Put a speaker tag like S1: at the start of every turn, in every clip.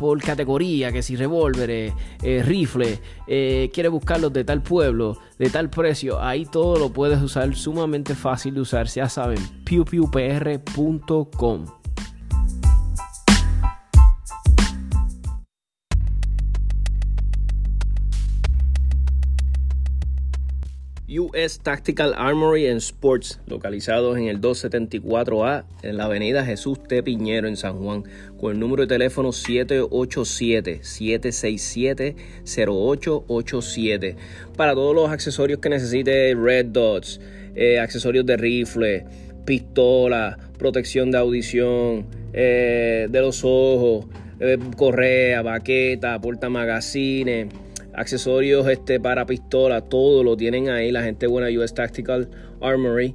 S1: por categoría, que si revólveres, eh, rifles, eh, quieres buscarlos de tal pueblo, de tal precio, ahí todo lo puedes usar sumamente fácil de usar, ya saben, pewpewpr.com. US Tactical Armory and Sports, localizados en el 274A en la avenida Jesús T. Piñero en San Juan, con el número de teléfono 787-767-0887. Para todos los accesorios que necesite, Red Dots, eh, accesorios de rifle, pistola, protección de audición, eh, de los ojos, eh, correa, baqueta, porta magazines accesorios este, para pistola, todo lo tienen ahí. La gente buena US Tactical Armory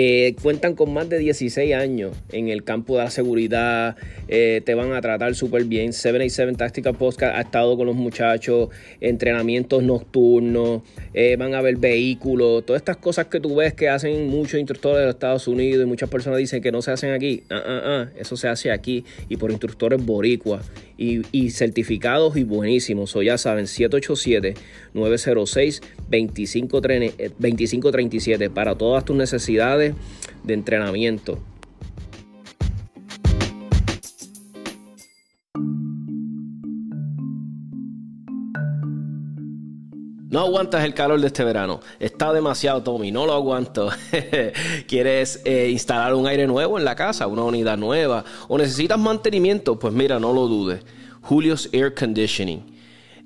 S1: Eh, cuentan con más de 16 años en el campo de la seguridad, eh, te van a tratar súper bien. 787 Tactical Podcast ha estado con los muchachos, entrenamientos nocturnos, eh, van a ver vehículos, todas estas cosas que tú ves que hacen muchos instructores de Estados Unidos y muchas personas dicen que no se hacen aquí. Ah, ah, ah, eso se hace aquí y por instructores boricuas y, certificados y buenísimos. O ya saben, 787-906-2537 para todas tus necesidades de entrenamiento. No aguantas el calor de este verano. Está demasiado, Tommy. No lo aguanto. ¿Quieres eh, instalar un aire nuevo en la casa? ¿Una unidad nueva? ¿O necesitas mantenimiento? Pues mira, no lo dudes. Julio's Air Conditioning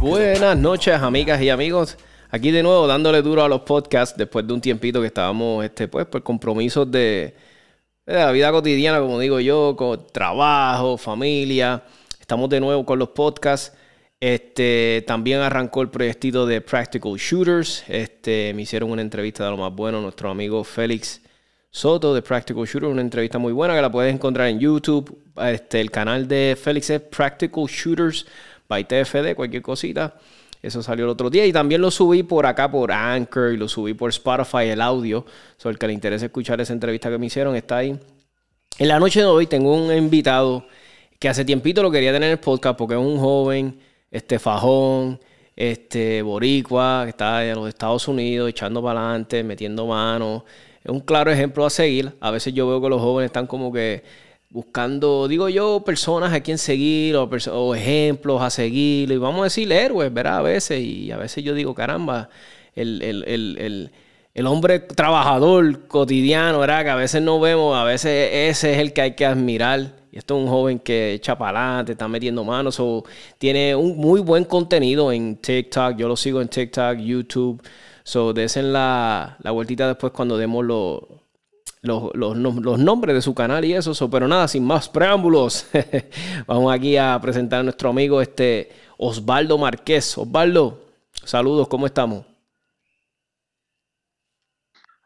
S1: Buenas noches, amigas y amigos. Aquí de nuevo dándole duro a los podcasts después de un tiempito que estábamos, este, pues, por compromisos de, de la vida cotidiana, como digo yo, con trabajo, familia. Estamos de nuevo con los podcasts. Este, también arrancó el proyectito de Practical Shooters. Este, me hicieron una entrevista de lo más bueno, nuestro amigo Félix Soto de Practical Shooters, una entrevista muy buena que la puedes encontrar en YouTube. Este, el canal de Félix es Practical Shooters by TFD, cualquier cosita. Eso salió el otro día y también lo subí por acá por Anchor y lo subí por Spotify, el audio. Sobre el que le interesa escuchar esa entrevista que me hicieron está ahí. En la noche de hoy tengo un invitado que hace tiempito lo quería tener en el podcast porque es un joven este fajón, este, boricua, que está en los Estados Unidos, echando para adelante, metiendo manos. Es un claro ejemplo a seguir. A veces yo veo que los jóvenes están como que buscando, digo yo, personas a quien seguir o, ejemplos a seguir. Y vamos a decir héroes, ¿verdad? A veces. Y a veces yo digo, caramba, el, el hombre trabajador cotidiano, ¿verdad? Que a veces no vemos, a veces ese es el que hay que admirar y esto es un joven que echa para adelante, está metiendo manos, o tiene un muy buen contenido en TikTok. Yo lo sigo en TikTok, YouTube. So, desen la, la vueltita después cuando demos los, los, nombres de su canal y eso. pero nada, sin más preámbulos, vamos aquí a presentar a nuestro amigo este Osvaldo Márquez. Osvaldo, saludos, ¿cómo estamos?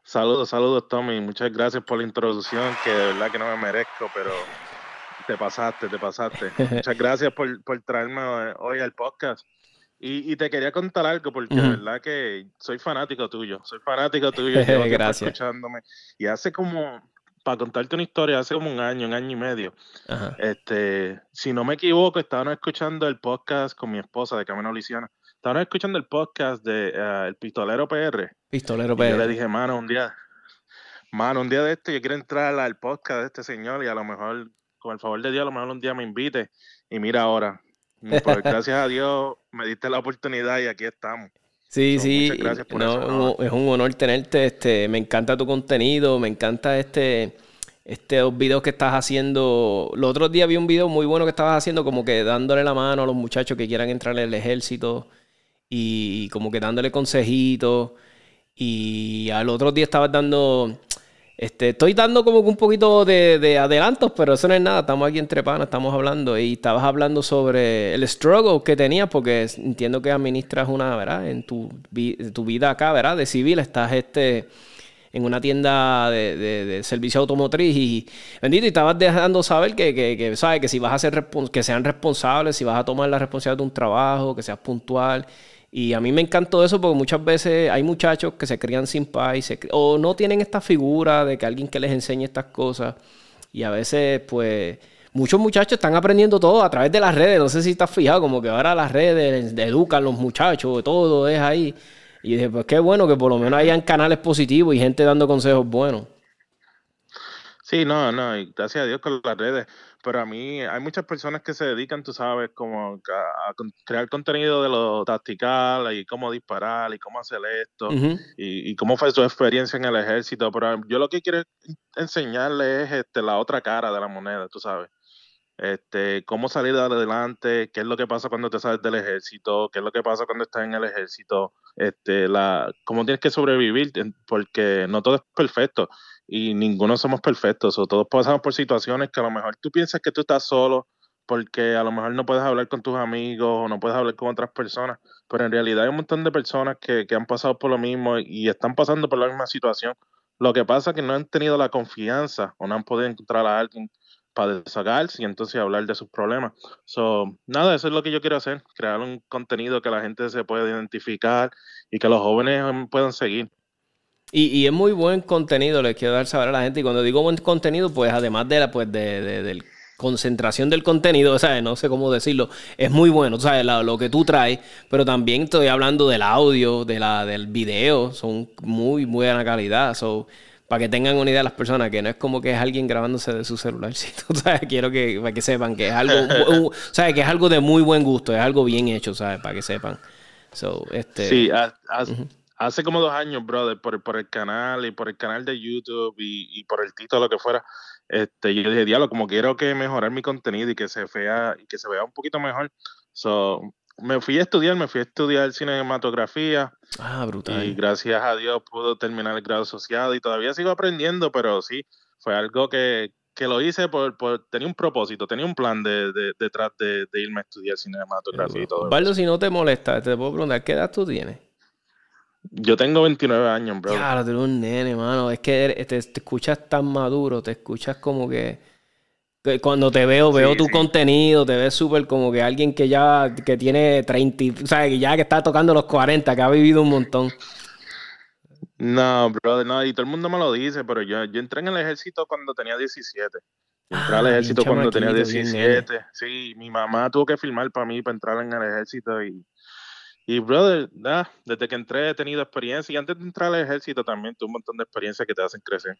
S2: Saludos, saludos Tommy. Muchas gracias por la introducción, que de verdad que no me merezco, pero te pasaste, te pasaste. Muchas gracias por, por traerme hoy al podcast. Y, y, te quería contar algo, porque de verdad que soy fanático tuyo. Soy fanático tuyo. gracias. escuchándome. Y hace como, para contarte una historia, hace como un año, un año y medio. Este, si no me equivoco, estábamos escuchando el podcast con mi esposa de Camino Luisiana. Estábamos escuchando el podcast de eh, El Pistolero PR.
S1: Pistolero PR.
S2: yo le dije, mano, un día, mano, un día de este, yo quiero entrar al podcast de este señor y a lo mejor con el favor de Dios, a lo mejor un día me invite. Y mira ahora, gracias a Dios me diste la oportunidad y aquí estamos.
S1: Sí, sí, gracias por eso, es un honor tenerte, este, me encanta tu contenido, me encanta este, estos videos que estás haciendo. Los otros días vi un video muy bueno que estabas haciendo, como que dándole la mano a los muchachos que quieran entrar en el ejército y como que dándole consejitos. Y al otro día estabas dando este, estoy dando como un poquito de, adelantos, pero eso no es nada. Estamos aquí entre panas, estamos hablando. Y estabas hablando sobre el struggle que tenías, porque entiendo que administras una, ¿verdad? En tu, vida acá, ¿verdad? De civil, estás este, en una tienda de, servicio automotriz y, bendito, y estabas dejando saber que, que, que, ¿sabes? Que si vas a ser, que sean responsables, si vas a tomar la responsabilidad de un trabajo, que seas puntual. Y a mí me encantó eso porque muchas veces hay muchachos que se crían sin paz o no tienen esta figura de que alguien que les enseñe estas cosas. Y a veces, pues, muchos muchachos están aprendiendo todo a través de las redes. No sé si estás fijado, como que ahora las redes educan los muchachos, todo es ahí. Y dije, pues qué bueno que por lo menos hayan canales positivos y gente dando consejos buenos.
S2: Sí, no, no, y gracias a Dios con las redes pero a mí hay muchas personas que se dedican, tú sabes, como a, crear contenido de lo tactical y cómo disparar y cómo hacer esto y, cómo fue su experiencia en el ejército. Pero yo lo que quiero enseñarle es este, la otra cara de la moneda, tú sabes. Este, cómo salir adelante, qué es lo que pasa cuando te sales del ejército, qué es lo que pasa cuando estás en el ejército, este, la, cómo tienes que sobrevivir, porque no todo es perfecto y ninguno somos perfectos, o todos pasamos por situaciones que a lo mejor tú piensas que tú estás solo porque a lo mejor no puedes hablar con tus amigos o no puedes hablar con otras personas, pero en realidad hay un montón de personas que, han pasado por lo mismo y están pasando por la misma situación. Lo que pasa es que no han tenido la confianza o no han podido encontrar a alguien para desahogarse y entonces hablar de sus problemas. So, nada, eso es lo que yo quiero hacer, crear un contenido que la gente se pueda identificar y que los jóvenes puedan seguir.
S1: Y, es muy buen contenido, les quiero dar saber a la gente. Y cuando digo buen contenido, pues además de la pues de, concentración del contenido, ¿sabes? No sé cómo decirlo, es muy bueno, ¿sabes? lo que tú traes, pero también estoy hablando del audio, de la, del video, son muy buena calidad. So, para que tengan una idea las personas, que no es como que es alguien grabándose de su celular, ¿sabes? Quiero que, para que sepan que es algo, ¿sabes? Que es algo de muy buen gusto, es algo bien hecho, ¿sabes? Para que sepan. So, este,
S2: sí, hace como dos años, brother, por, por el canal y por el canal de YouTube y, por el título, lo que fuera, este, yo dije, diablo, como quiero que mejorar mi contenido y que se vea, y que se vea un poquito mejor. So, me fui a estudiar, me fui a estudiar cinematografía.
S1: Ah, brutal.
S2: Y gracias a Dios pude terminar el grado asociado y todavía sigo aprendiendo, pero sí, fue algo que, que lo hice por, por, tenía un propósito, tenía un plan de, de, detrás de, de, irme a estudiar cinematografía y todo.
S1: Valdo, si no te molesta, te puedo preguntar, ¿qué edad tú tienes?
S2: Yo tengo 29 años, bro.
S1: Claro, tú eres un nene, mano. Es que te, escuchas tan maduro, te escuchas como que... Cuando te veo, veo tu contenido, te ves súper como que alguien que ya que tiene 30, o sea, que ya que está tocando los 40, que ha vivido un montón.
S2: No, brother, no, y todo el mundo me lo dice, pero yo, yo entré en el ejército cuando tenía 17. Entré al ah, ejército cuando tenía 17. Sí, mi mamá tuvo que filmar para mí para entrar en el ejército y Y, brother, desde que entré he tenido experiencia y antes de entrar al ejército también tuve un montón de experiencias que te hacen crecer.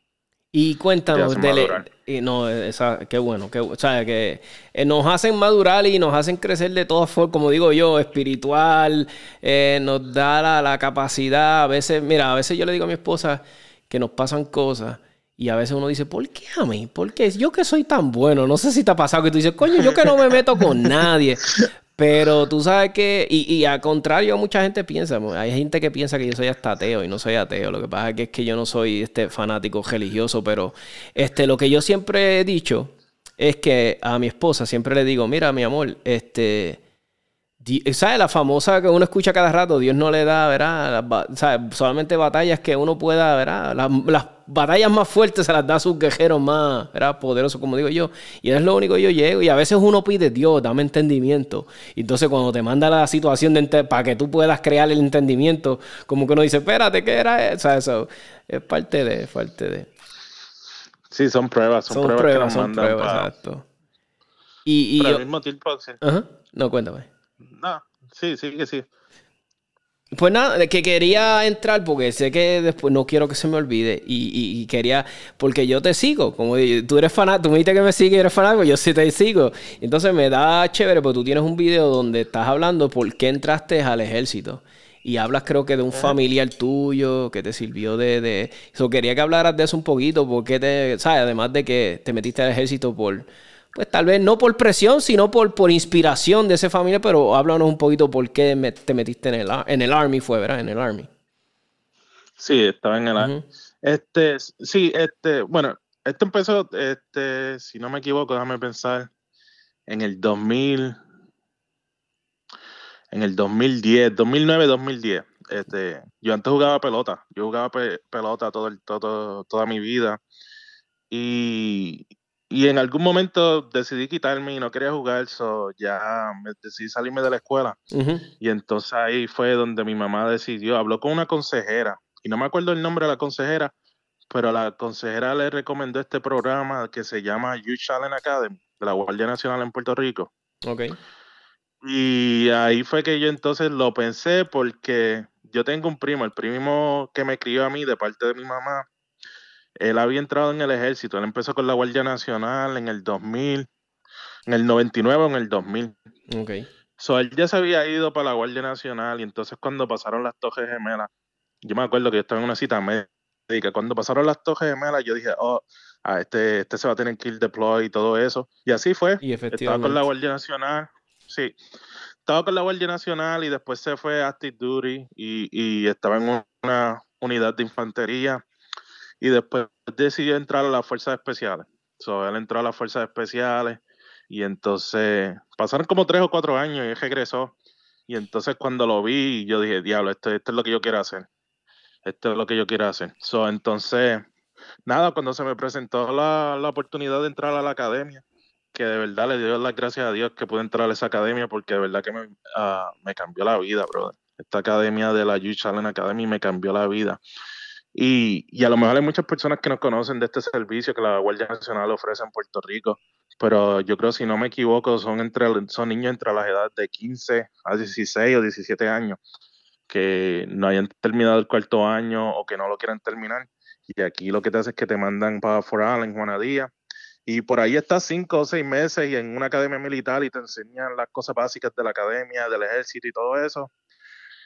S1: Y cuéntanos, dele, y no, esa, qué bueno, que, o sea, que eh, nos hacen madurar y nos hacen crecer de todas formas, como digo yo, espiritual, eh, nos da la, la, capacidad, a veces, mira, a veces yo le digo a mi esposa que nos pasan cosas y a veces uno dice, ¿por qué a mí? ¿Por qué? Yo que soy tan bueno, no sé si te ha pasado que tú dices, coño, yo que no me meto con nadie, pero tú sabes que, y, y al contrario, mucha gente piensa, hay gente que piensa que yo soy hasta ateo y no soy ateo. Lo que pasa es que, es que yo no soy este fanático religioso, pero este, lo que yo siempre he dicho es que a mi esposa siempre le digo, mira, mi amor, este, ¿sabes? La famosa que uno escucha cada rato, Dios no le da, ¿verdad? ¿sabes? Solamente batallas que uno pueda, ¿verdad? Las, batallas más fuertes se las da a sus guerreros más, ¿verdad? Poderosos, como digo yo. Y es lo único que yo llego. Y a veces uno pide, Dios, dame entendimiento. Y entonces cuando te manda la situación de para que tú puedas crear el entendimiento, como que uno dice, espérate, ¿qué era eso? eso es parte de, parte de.
S2: Sí, son pruebas, son, pruebas, son pruebas,
S1: exacto. Y, y
S2: al mismo tiempo,
S1: Ajá. No, cuéntame.
S2: No, sí, sí que sí.
S1: Pues nada, que quería entrar porque sé que después no quiero que se me olvide y, quería, porque yo te sigo, como tú eres fanático, tú me dices que me sigues y eres fanático, yo sí te sigo. Entonces me da chévere porque tú tienes un video donde estás hablando por qué entraste al ejército y hablas creo que de un familiar tuyo que te sirvió de... de... Eso quería que hablaras de eso un poquito porque te, ¿sabes? Además de que te metiste al ejército por pues tal vez no por presión, sino por, por inspiración de esa familia, pero háblanos un poquito por qué te metiste en el, en el Army, fue, ¿verdad? En el Army.
S2: Sí, estaba en el Army. Este, sí, este, bueno, esto empezó, este, si no me equivoco, déjame pensar, en el 2000, en el 2010, 2009, 2010. Este, yo antes jugaba pelota, yo jugaba pelota todo el, todo, toda mi vida y, y en algún momento decidí quitarme y no quería jugar, so ya me decidí salirme de la escuela. Y entonces ahí fue donde mi mamá decidió, habló con una consejera, y no me acuerdo el nombre de la consejera, pero la consejera le recomendó este programa que se llama Youth Challenge Academy, de la Guardia Nacional en Puerto Rico.
S1: Ok.
S2: Y ahí fue que yo entonces lo pensé porque yo tengo un primo, el primo que me crió a mí de parte de mi mamá, él había entrado en el ejército, él empezó con la Guardia Nacional en el 2000, en el 99 o en el 2000.
S1: Ok.
S2: So, él ya se había ido para la Guardia Nacional y entonces cuando pasaron las Torres Gemelas, yo me acuerdo que yo estaba en una cita médica, cuando pasaron las Torres Gemelas yo dije, oh, a este, este se va a tener que ir deploy y todo eso. Y así fue.
S1: Y efectivamente.
S2: Estaba con la Guardia Nacional, sí. Estaba con la Guardia Nacional y después se fue a Active Duty y, y estaba en una unidad de infantería y después decidió entrar a las fuerzas especiales. So, él entró a las fuerzas especiales y entonces pasaron como tres o cuatro años y él regresó. Y entonces cuando lo vi, yo dije, diablo, esto, esto es lo que yo quiero hacer. Esto es lo que yo quiero hacer. So, entonces, nada, cuando se me presentó la, la oportunidad de entrar a la academia, que de verdad le dio las gracias a Dios que pude entrar a esa academia porque de verdad que me, uh, me cambió la vida, brother. Esta academia de la Youth Challenge Academy me cambió la vida. Y, y, a lo mejor hay muchas personas que no conocen de este servicio que la Guardia Nacional ofrece en Puerto Rico, pero yo creo, si no me equivoco, son, entre, son niños entre las edades de 15 a 16 o 17 años que no hayan terminado el cuarto año o que no lo quieran terminar. Y aquí lo que te hace es que te mandan para Foral en Juanadía. Y por ahí estás cinco o seis meses y en una academia militar y te enseñan las cosas básicas de la academia, del ejército y todo eso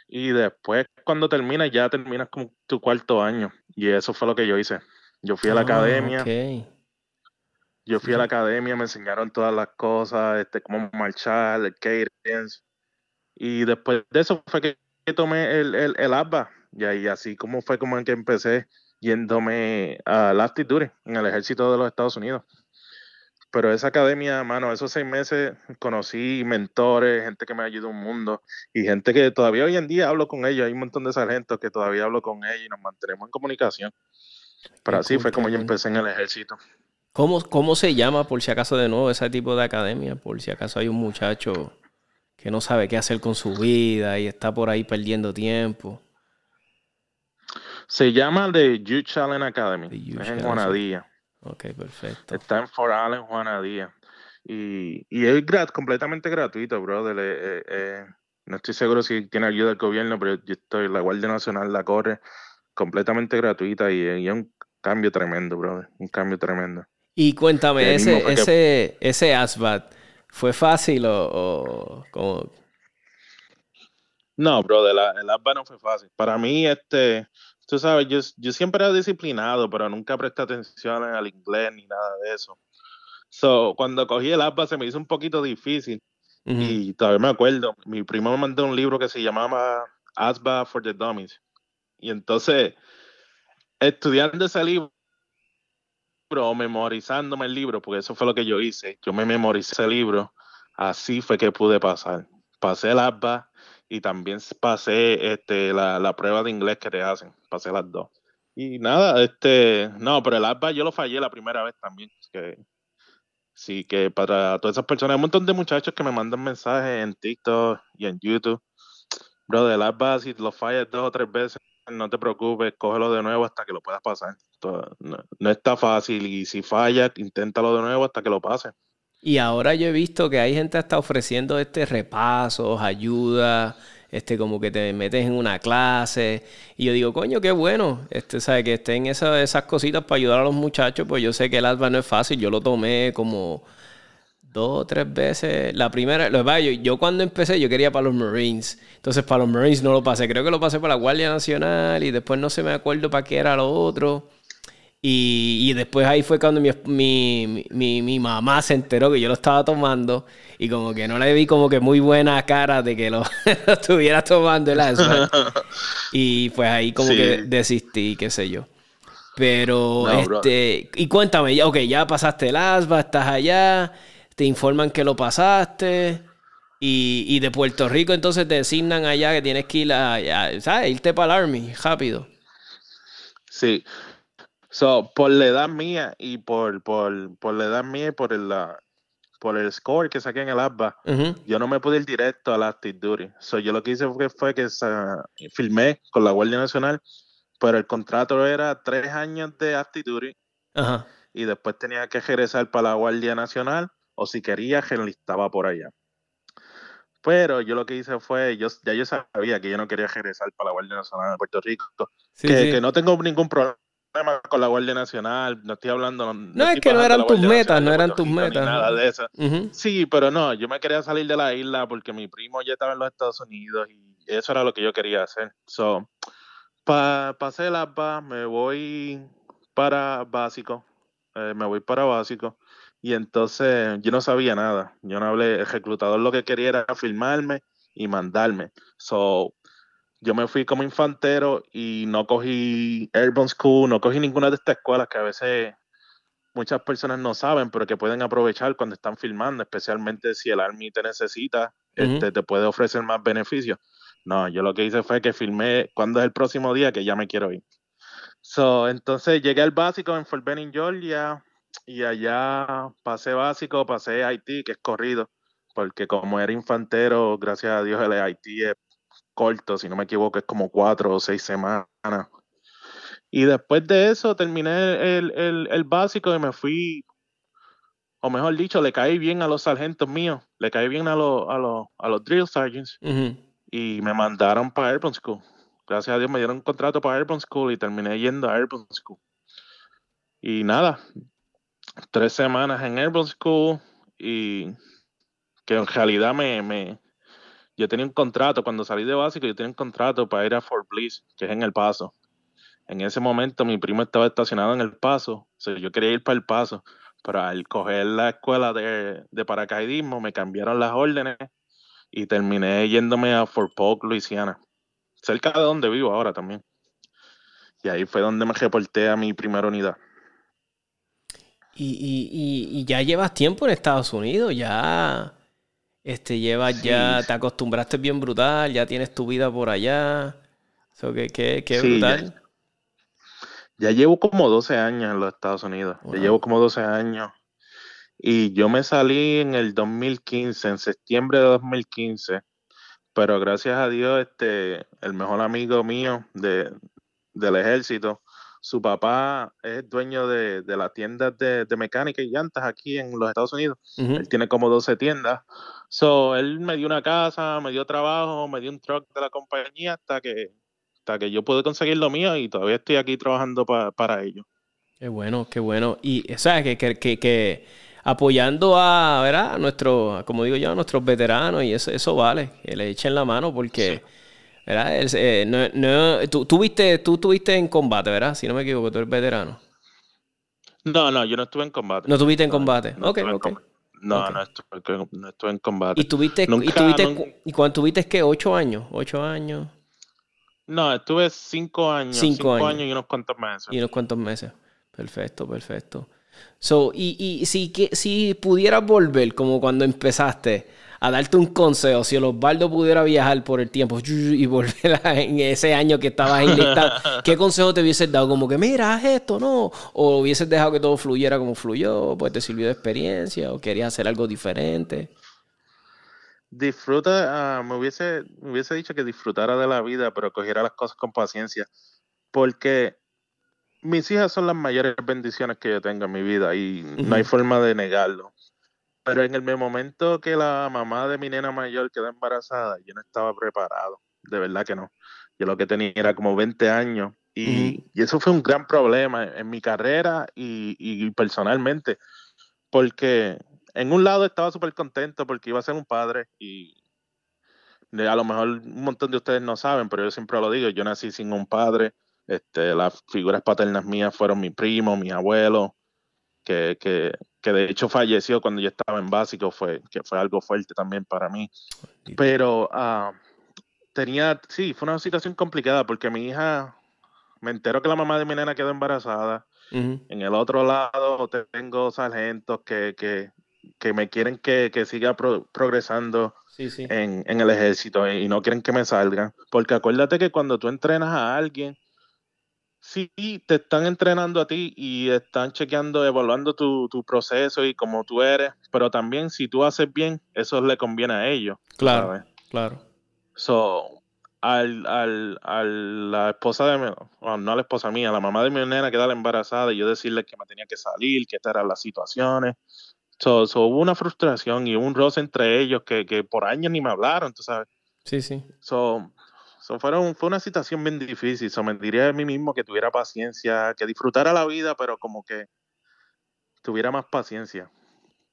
S2: y después cuando terminas ya terminas como tu cuarto año y eso fue lo que yo hice. Yo fui a la ah, academia. Yo fui a la academia, me enseñaron todas las cosas, este, cómo marchar, el cadence. Y después de eso fue que tomé el, el, el ABBA. Y ahí así como fue como en que empecé yéndome a la actitud en el ejército de los Estados Unidos pero esa academia, mano, esos seis meses conocí mentores, gente que me ayudó un mundo y gente que todavía hoy en día hablo con ellos. Hay un montón de sargentos que todavía hablo con ellos y nos mantenemos en comunicación. Pero así fue como yo empecé en el ejército.
S1: ¿Cómo, ¿Cómo se llama, por si acaso, de nuevo, ese tipo de academia? Por si acaso hay un muchacho que no sabe qué hacer con su vida y está por ahí perdiendo tiempo.
S2: Se llama The Youth Challenge Academy. es en Juanadía.
S1: Ok, perfecto.
S2: Está en For en Juana Díaz. Y, y es completamente gratuito, brother. Eh, eh, No estoy seguro si tiene ayuda del gobierno, pero yo estoy, la Guardia Nacional la corre completamente gratuita y, es un cambio tremendo, brother. Un cambio tremendo.
S1: Y cuéntame, ese, ese, ese ASVAT, ¿fue fácil o, como...
S2: No, brother, el ASVAT no fue fácil. Para mí, este, tú sabes, yo, yo siempre era disciplinado, pero nunca presté atención al inglés ni nada de eso. So, cuando cogí el ASVAT se me hizo un poquito difícil. Y todavía me acuerdo, mi primo me mandó un libro que se llamaba ASBA for the Dummies. Y entonces, estudiando ese libro, o memorizándome el libro, porque eso fue lo que yo hice, yo me memoricé ese libro, así fue que pude pasar. Pasé el ASBA y también pasé este, la, la prueba de inglés que te hacen, pasé las dos. Y nada, este, no, pero el ASBA yo lo fallé la primera vez también, Sí, que para todas esas personas, hay un montón de muchachos que me mandan mensajes en TikTok y en YouTube. Bro, de las bases, si lo fallas dos o tres veces, no te preocupes, cógelo de nuevo hasta que lo puedas pasar. No, está fácil y si falla, inténtalo de nuevo hasta que lo pases.
S1: Y ahora yo he visto que hay gente está ofreciendo este repasos, ayuda, este, como que te metes en una clase. Y yo digo, coño, qué bueno, este, ¿sabes? Que estén esas, esas cositas para ayudar a los muchachos, pues yo sé que el alba no es fácil, yo lo tomé como dos o tres veces. La primera, lo, yo, yo cuando empecé, yo quería para los Marines. Entonces, para los Marines no lo pasé. Creo que lo pasé para la Guardia Nacional y después no se me acuerdo para qué era lo otro. Y, después ahí fue cuando mi, mamá se enteró que yo lo estaba tomando y como que no le vi como que muy buena cara de que lo, estuviera tomando el asma. y pues ahí como que desistí, qué sé yo. Pero, este, y cuéntame, ya, ok, ya pasaste el asma, estás allá, te informan que lo pasaste. Y, de Puerto Rico entonces te designan allá que tienes que ir a, ¿sabes? Irte para el Army, rápido.
S2: Sí, So, por la edad mía y por, por, por la edad mía y por el, por el score que saqué en el ABBA, yo no me pude ir directo a la Active Duty. So, yo lo que hice fue, fue que filmé con la Guardia Nacional, pero el contrato era tres años de Active Duty y después tenía que regresar para la Guardia Nacional o si quería, enlistaba por allá. Pero yo lo que hice fue, yo, ya yo sabía que yo no quería regresar para la Guardia Nacional de Puerto Rico, que, que no tengo ningún problema con la Guardia Nacional, no estoy hablando.
S1: No, es que no eran tus metas, no eran tus metas.
S2: Nada de eso. Sí, pero no, yo me quería salir de la isla porque mi primo ya estaba en los Estados Unidos y eso era lo que yo quería hacer. So, pa, pasé el APA, me voy para básico, eh, me voy para básico. Y entonces yo no sabía nada. Yo no hablé, el reclutador lo que quería era filmarme y mandarme. So, yo me fui como infantero y no cogí Airborne School, no cogí ninguna de estas escuelas que a veces muchas personas no saben, pero que pueden aprovechar cuando están filmando, especialmente si el Army te necesita, este, te puede ofrecer más beneficios. No, yo lo que hice fue que filmé cuando es el próximo día que ya me quiero ir. So, entonces llegué al básico en Fort Benning, Georgia, y allá pasé básico, pasé IT, que es corrido, porque como era infantero, gracias a Dios el IT es corto, si no me equivoco, es como cuatro o seis semanas. Y después de eso terminé el, básico y me fui, o mejor dicho, le caí bien a los sargentos míos, le caí bien a, los, a, los, a los drill sergeants y me mandaron para Airborne School. Gracias a Dios me dieron un contrato para Airborne School y terminé yendo a Airborne School. Y nada, tres semanas en Airborne School y que en realidad me, me, yo tenía un contrato, cuando salí de básico, yo tenía un contrato para ir a Fort Bliss, que es en El Paso. En ese momento mi primo estaba estacionado en El Paso, o sea, yo quería ir para El Paso, pero al coger la escuela de, paracaidismo me cambiaron las órdenes y terminé yéndome a Fort Polk, Luisiana, cerca de donde vivo ahora también. Y ahí fue donde me reporté a mi primera unidad.
S1: y ya llevas tiempo en Estados Unidos, ya este, llevas ya, te acostumbraste bien brutal, ya tienes tu vida por allá. So, que, que, brutal.
S2: Ya, llevo como 12 años en los Estados Unidos. Ya llevo como 12 años. Y yo me salí en el 2015, en septiembre de 2015. Pero gracias a Dios, este, el mejor amigo mío de, del ejército su papá es dueño de, de las tiendas de, mecánica y llantas aquí en los Estados Unidos. Él tiene como 12 tiendas. So, él me dio una casa, me dio trabajo, me dio un truck de la compañía hasta que, hasta que yo pude conseguir lo mío y todavía estoy aquí trabajando para ellos.
S1: Qué bueno, qué bueno. Y, ¿sabes? Que, que, que, apoyando a, ¿verdad? A nuestros, como digo yo, a nuestros veteranos y eso, eso vale, que le echen la mano porque... ¿verdad? Eh, no, no, tú, tú, estuviste en combate, ¿verdad? Si no me equivoco, tú eres veterano.
S2: No, no, yo no estuve en combate.
S1: ¿No estuviste en combate? ok,
S2: ok. No, no, estuve, no estuve en combate.
S1: ¿Y tuviste, y, tuviste ¿y cuando tuviste qué? ¿Ocho años? ¿Ocho años?
S2: No, estuve cinco años. Cinco, años. y unos cuantos meses.
S1: Y unos cuantos meses. Perfecto, perfecto. So, y, y si, que, si pudieras volver, como cuando empezaste, a darte un consejo, si el Osvaldo pudiera viajar por el tiempo y volver en ese año que estabas en lista, ¿qué consejo te hubieses dado? Como que, mira, haz esto, ¿no? O hubieses dejado que todo fluyera como fluyó, pues te sirvió de experiencia, o querías hacer algo diferente.
S2: Disfruta, ah, me, hubiese, me hubiese dicho que disfrutara de la vida, pero cogiera las cosas con paciencia, porque mis hijas son las mayores bendiciones que yo tengo en mi vida y no hay forma de negarlo. Pero en el momento que la mamá de mi nena mayor quedó embarazada, yo no estaba preparado, de verdad que no. Yo lo que tenía era como 20 años y, eso fue un gran problema en mi carrera y, personalmente, porque en un lado estaba súper contento porque iba a ser un padre y a lo mejor un montón de ustedes no saben, pero yo siempre lo digo, yo nací sin un padre, este, las figuras paternas mías fueron mi primo, mi abuelo, que, que, que de hecho falleció cuando yo estaba en básico, fue, que fue algo fuerte también para mí. Pero uh, tenía, sí, fue una situación complicada porque mi hija, me enteró que la mamá de mi nena quedó embarazada. En el otro lado tengo sargentos que, que, que me quieren que, que siga progresando En, en, el ejército y no quieren que me salgan. Porque acuérdate que cuando tú entrenas a alguien, sí te están entrenando a ti y están chequeando, evaluando tu, proceso y cómo tú eres, pero también si tú haces bien, eso le conviene a ellos.
S1: Claro, claro.
S2: So, al, al, a la esposa de mi, no a la esposa mía, a la mamá de mi nena quedar embarazada y yo decirle que me tenía que salir, que estas eran las situaciones. So, hubo una frustración y un roce entre ellos que, que por años ni me hablaron, tú sabes.
S1: Sí, sí.
S2: So, fueron, fue una situación bien difícil. So, me diría a mí mismo que tuviera paciencia, que disfrutara la vida, pero como que tuviera más paciencia.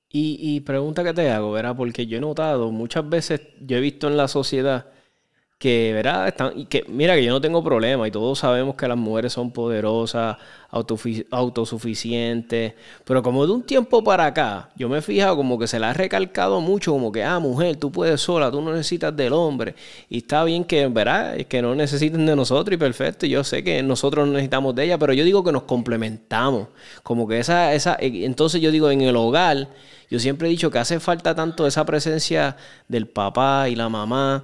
S1: Y, y pregunta que te hago, ¿verdad? Porque yo he notado, muchas veces yo he visto en la sociedad que, ¿verdad? Están, y que, mira, que yo no tengo problema y todos sabemos que las mujeres son poderosas, autosuficientes, pero como de un tiempo para acá, yo me he fijado como que se la ha recalcado mucho, como que, ah, mujer, tú puedes sola, tú no necesitas del hombre. Y está bien que, ¿verdad? Que no necesiten de nosotros y perfecto, yo sé que nosotros necesitamos de ella, pero yo digo que nos complementamos, como que esa, esa, entonces yo digo, en el hogar, yo siempre he dicho que hace falta tanto esa presencia del papá y la mamá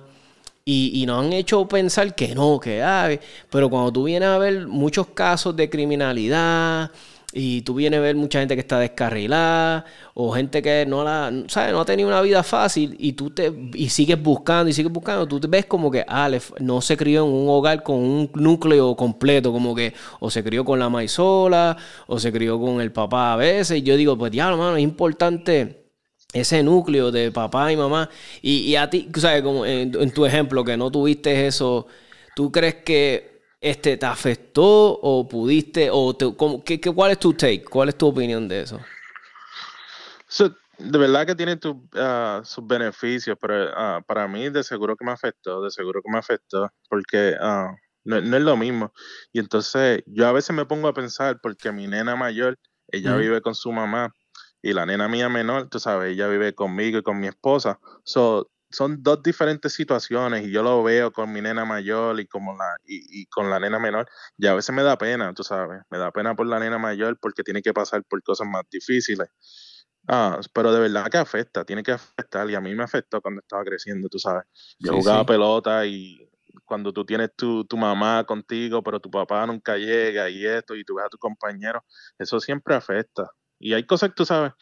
S1: y, nos han hecho pensar que no, que hay. Pero cuando tú vienes a ver muchos casos de criminalidad y tú vienes a ver mucha gente que está descarrilada o gente que no la, ¿sabes? no ha tenido una vida fácil y tú te y sigues buscando y sigues buscando, tú te ves como que ah, no se crió en un hogar con un núcleo completo, como que o se crió con la maíz sola o se crió con el papá a veces. Y yo digo, pues diablo, mano, es importante ese núcleo de papá y mamá. Y, a ti, ¿sabes? Como en, tu ejemplo, que no tuviste eso, ¿tú crees que este te afectó o pudiste? o qué, ¿Cuál es tu take? ¿Cuál es tu opinión de eso?
S2: de verdad que tiene ah, sus beneficios, pero ah, para mí de seguro que me afectó, de seguro que me afectó, porque ah, no, no, es lo mismo. Y entonces yo a veces me pongo a pensar, porque mi nena mayor, ella vive con su mamá, y la nena mía menor, tú sabes, ella vive conmigo y con mi esposa. So, son dos diferentes situaciones y yo lo veo con mi nena mayor y, como la, y, con la nena menor y a veces me da pena, tú sabes, me da pena por la nena mayor porque tiene que pasar por cosas más difíciles. Ah, pero de verdad que afecta, tiene que afectar y a mí me afectó cuando estaba creciendo, tú sabes. Yo jugaba pelota y cuando tú tienes tu, tu mamá contigo, pero tu papá nunca llega y esto y tú ves a tu compañero, eso siempre afecta. Y hay cosas que tú sabes,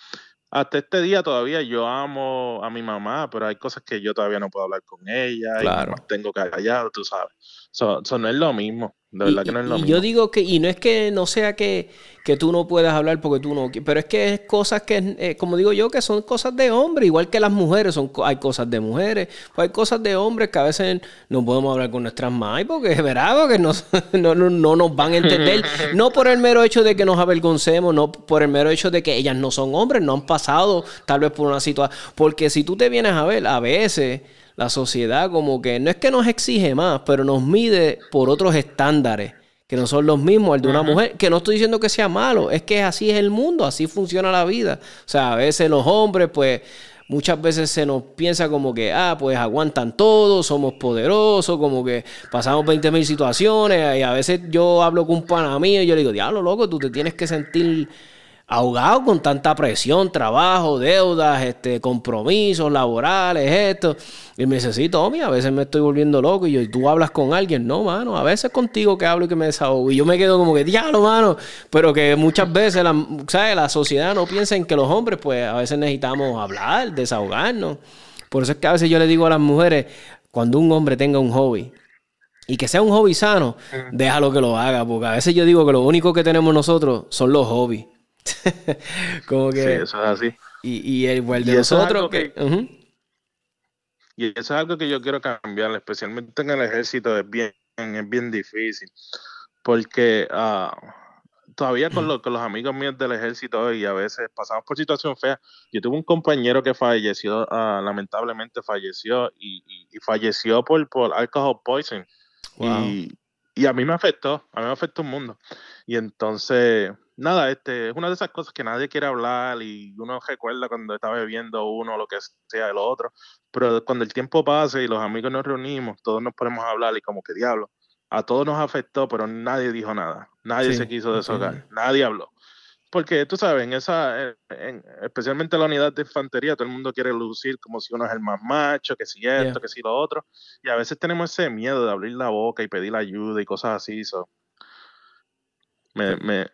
S2: hasta este día todavía yo amo a mi mamá, pero hay cosas que yo todavía no puedo hablar con ella, y tengo callado, tú sabes. Eso no es lo mismo, De verdad que no es lo
S1: y
S2: mismo.
S1: Yo digo que, y no es que no sea que, que tú no puedas hablar porque tú no, pero es que es cosas que, eh, como digo yo, que son cosas de hombre, igual que las mujeres, son, hay cosas de mujeres, pues hay cosas de hombres que a veces no podemos hablar con nuestras madres porque es verdad, que no, no, no, nos van a entender, no por el mero hecho de que nos avergoncemos, no por el mero hecho de que ellas no son hombres, no han pasado tal vez por una situación, porque si tú te vienes a ver, a veces la sociedad como que no es que nos exige más, pero nos mide por otros estándares que no son los mismos al de una mujer, que no estoy diciendo que sea malo, es que así es el mundo, así funciona la vida. O sea, a veces los hombres, pues, muchas veces se nos piensa como que, ah, pues aguantan todo, somos poderosos, como que pasamos 20 mil situaciones, y a veces yo hablo con un pana mío y yo le digo, diablo, loco, tú te tienes que sentir ahogado con tanta presión, trabajo, deudas, este, compromisos laborales, esto. Y me dice, sí, Tommy, a veces me estoy volviendo loco. Y yo, ¿y tú hablas con alguien? No, mano, a veces contigo que hablo y que me desahogo. Y yo me quedo como que, diablo, mano. Pero que muchas veces, la, ¿sabes? La sociedad no piensa en que los hombres, pues, a veces necesitamos hablar, desahogarnos. Por eso es que a veces yo le digo a las mujeres, cuando un hombre tenga un hobby, y que sea un hobby sano, déjalo que lo haga, porque a veces yo digo que lo único que tenemos nosotros son los hobbies. Como que.
S2: Sí, eso es así.
S1: Y, y el, de nosotros que.
S2: Y eso es algo que yo quiero cambiar, especialmente en el ejército, es bien, es bien difícil. Porque uh, todavía con, lo, con, los amigos míos del ejército y a veces pasamos por situaciones feas. Yo tuve un compañero que falleció, uh, lamentablemente falleció, y, y, y, falleció por, por alcohol poison. Wow. Y, y a mí me afectó, a mí me afectó un mundo. Y entonces, nada, este, es una de esas cosas que nadie quiere hablar y uno recuerda cuando está bebiendo uno, lo que sea, el otro. Pero cuando el tiempo pasa y los amigos nos reunimos, todos nos ponemos a hablar y como que diablo, a todos nos afectó, pero nadie dijo nada. Nadie sí, se quiso deshogar, sí. nadie habló. Porque tú sabes, en esa, en, especialmente en la unidad de infantería, todo el mundo quiere lucir como si uno es el más macho, que si esto, yeah. que si lo otro. Y a veces tenemos ese miedo de abrir la boca y pedir ayuda y cosas así. So. Me, me,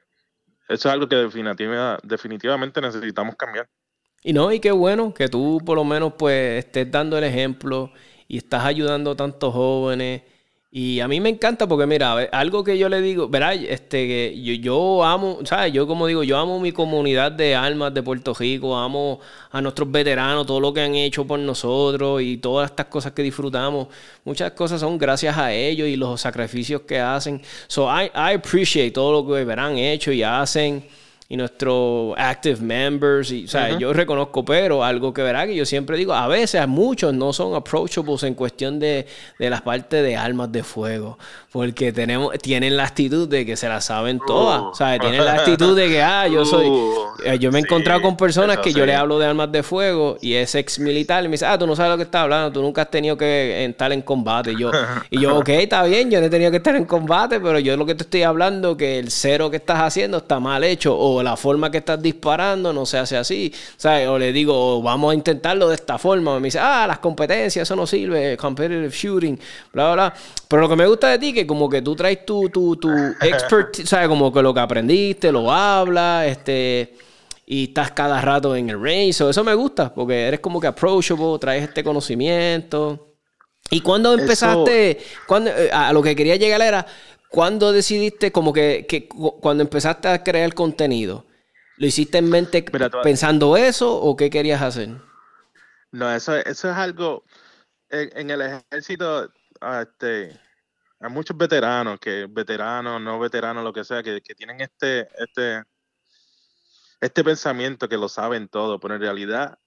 S2: eso es algo que definitiva, definitivamente necesitamos cambiar.
S1: Y no, y qué bueno que tú por lo menos pues estés dando el ejemplo y estás ayudando a tantos jóvenes. Y a mí me encanta porque, mira, algo que yo le digo, ¿verdad? Este, que yo, yo, amo, ¿sabes? Yo como digo, yo amo mi comunidad de almas de Puerto Rico, amo a nuestros veteranos, todo lo que han hecho por nosotros y todas estas cosas que disfrutamos. Muchas cosas son gracias a ellos y los sacrificios que hacen. So, I, I appreciate todo lo que verán hecho y hacen y nuestros active members. Y, o sea, uh -huh. yo reconozco, pero algo que verá que yo siempre digo, a veces a muchos no son approachables en cuestión de, de las partes de armas de fuego, porque tenemos, tienen la actitud de que se la saben todas. Uh. O sea, tienen la actitud de que, ah, yo soy. Uh, yo me he sí, encontrado con personas que sí. yo le hablo de armas de fuego y es ex militar y me dice, ah, tú no sabes lo que estás hablando, tú nunca has tenido que estar en combate. Y yo, y yo ok, está bien, yo no he tenido que estar en combate, pero yo lo que te estoy hablando que el cero que estás haciendo está mal hecho o la forma que estás disparando no se hace así, ¿sabes? O le digo, vamos a intentarlo de esta forma. Me dice, ah, las competencias, eso no sirve, competitive shooting, bla, bla, bla. Pero lo que me gusta de ti que como que tú traes tu, tu, tu expert, ¿sabes? Como que lo que aprendiste, lo hablas, este y estás cada rato en el range. So, eso me gusta, porque eres como que approachable, traes este conocimiento. ¿Y cuando empezaste? Eso... Cuando, eh, a lo que quería llegar era, ¿cuándo decidiste como que, que, cuando empezaste a crear contenido? ¿Lo hiciste en mente Mira, pensando eso o qué querías hacer?
S2: No, eso, eso es algo, en, en el ejército, este, hay muchos veteranos, que veteranos, no veteranos, lo que sea, que, que tienen este, este, este pensamiento que lo saben todo, pero en realidad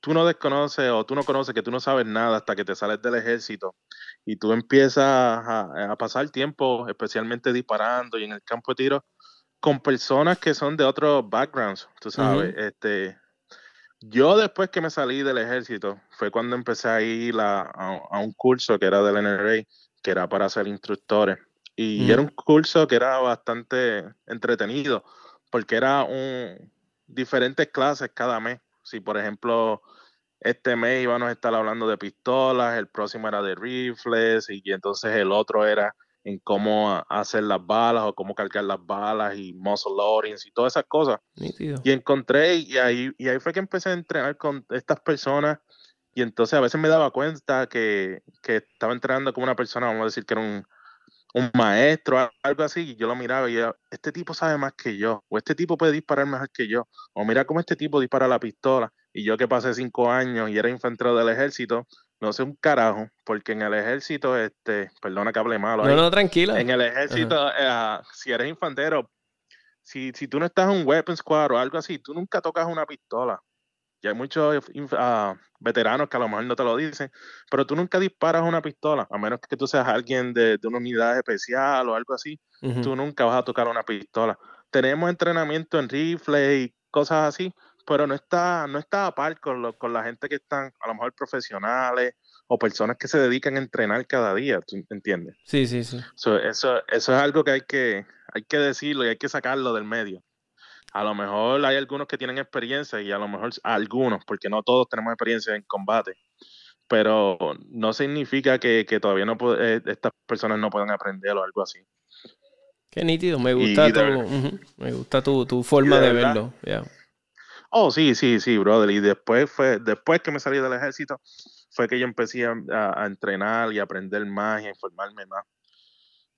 S2: tú no desconoces o tú no conoces que tú no sabes nada hasta que te sales del ejército y tú empiezas a, a, pasar tiempo, especialmente disparando y en el campo de tiro, con personas que son de otros backgrounds, tú sabes. Uh -huh. este, yo después que me salí del ejército fue cuando empecé a ir a, a, a un curso que era del NRA, que era para ser instructores. Y -huh. era un curso que era bastante entretenido, porque era un diferentes clases cada mes. Si por ejemplo este mes íbamos a estar hablando de pistolas, el próximo era de rifles y entonces el otro era en cómo hacer las balas o cómo cargar las balas y muscle loadings y todas esas cosas.
S1: Nítido.
S2: Y encontré, y ahí, y ahí fue que empecé a entrenar con estas personas y entonces a veces me daba cuenta que, que estaba entrenando como una persona, vamos a decir que era un, un maestro, algo así, y yo lo miraba y yo, este tipo sabe más que yo, o este tipo puede disparar mejor que yo, o mira cómo este tipo dispara la pistola, y yo que pasé cinco años y era infantero del ejército, no sé un carajo, porque en el ejército, este, perdona que hable malo.
S1: No, no, tranquila.
S2: En el ejército, eh, si eres infantero, si, si tú no estás en un weapon squad o algo así, tú nunca tocas una pistola. Y hay muchos uh, veteranos que a lo mejor no te lo dicen, pero tú nunca disparas una pistola, a menos que tú seas alguien de, de una unidad especial o algo así, tú nunca vas a tocar una pistola. Tenemos entrenamiento en rifle y cosas así, pero no está, no está a par con, con la gente que están a lo mejor profesionales o personas que se dedican a entrenar cada día, ¿tú entiendes?
S1: Sí, sí, sí.
S2: eso, eso es algo que hay que, hay que decirlo y hay que sacarlo del medio. A lo mejor hay algunos que tienen experiencia y a lo mejor algunos, porque no todos tenemos experiencia en combate, pero no significa que, todavía no eh, estas personas no puedan aprender o algo así.
S1: Qué nítido, me gusta, tu, me gusta tu, forma de, verlo.
S2: Oh, sí, sí, sí, brother. Y después fue, después que me salí del ejército, fue que yo empecé a, entrenar y a aprender más y a informarme más.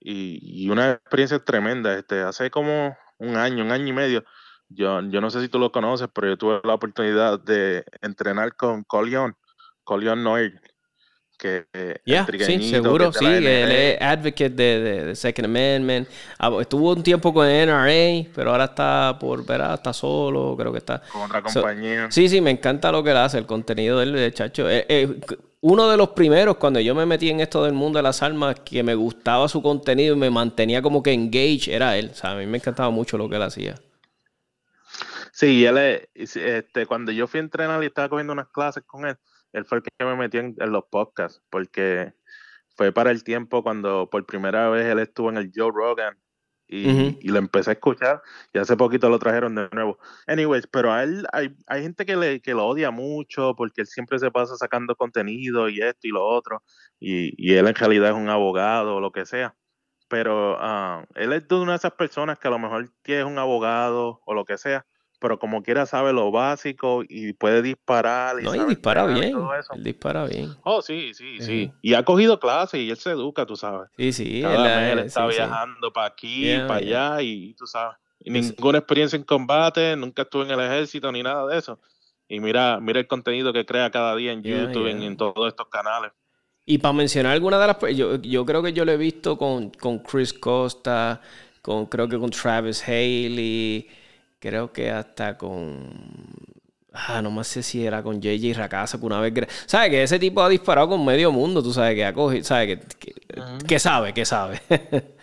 S2: Y, y, una experiencia tremenda. Este, hace como un año, un año y medio, yo, yo no sé si tú lo conoces, pero yo tuve la oportunidad de entrenar con Colion, Colion Noir, que
S1: yeah, sí, seguro, sí, él es advocate de, de, Second Amendment. Ah, estuvo un tiempo con NRA, pero ahora está por ver, está solo, creo que está.
S2: Con otra compañía.
S1: sí, sí, me encanta lo que él hace, el contenido del de chacho. Eh, eh, uno de los primeros, cuando yo me metí en esto del mundo de las armas, que me gustaba su contenido y me mantenía como que engaged, era él. O sea, a mí me encantaba mucho lo que él hacía.
S2: Sí, él es, este, cuando yo fui a entrenar y estaba cogiendo unas clases con él, él fue el que me metió en, los podcasts, porque fue para el tiempo cuando por primera vez él estuvo en el Joe Rogan y, lo empecé a escuchar y hace poquito lo trajeron de nuevo. Anyways, pero a él hay, hay gente que, le, que lo odia mucho porque él siempre se pasa sacando contenido y esto y lo otro y, y él en realidad es un abogado o lo que sea. Pero ah, él es de una de esas personas que a lo mejor tiene un abogado o lo que sea, pero como quiera sabe lo básico y puede disparar.
S1: Y no, y dispara bien. Él dispara bien.
S2: Oh, sí, sí, sí, Y ha cogido clases y él se educa, tú sabes.
S1: Sí, sí.
S2: él, está viajando para aquí, para allá y tú sabes. Y ninguna experiencia en combate, nunca estuvo en el ejército ni nada de eso. Y mira, mira el contenido que crea cada día en YouTube, en, en, todos estos canales.
S1: Y para mencionar alguna de las... Yo, yo creo que yo lo he visto con, con Chris Costa, con creo que con Travis Haley creo que hasta con. Ah, no más sé si era con JJ Racasa que una vez. ¿Sabes? Que ese tipo ha disparado con medio mundo, tú sabes, que ha cogido. ¿Sabes? Que, que, sabe, que sabe.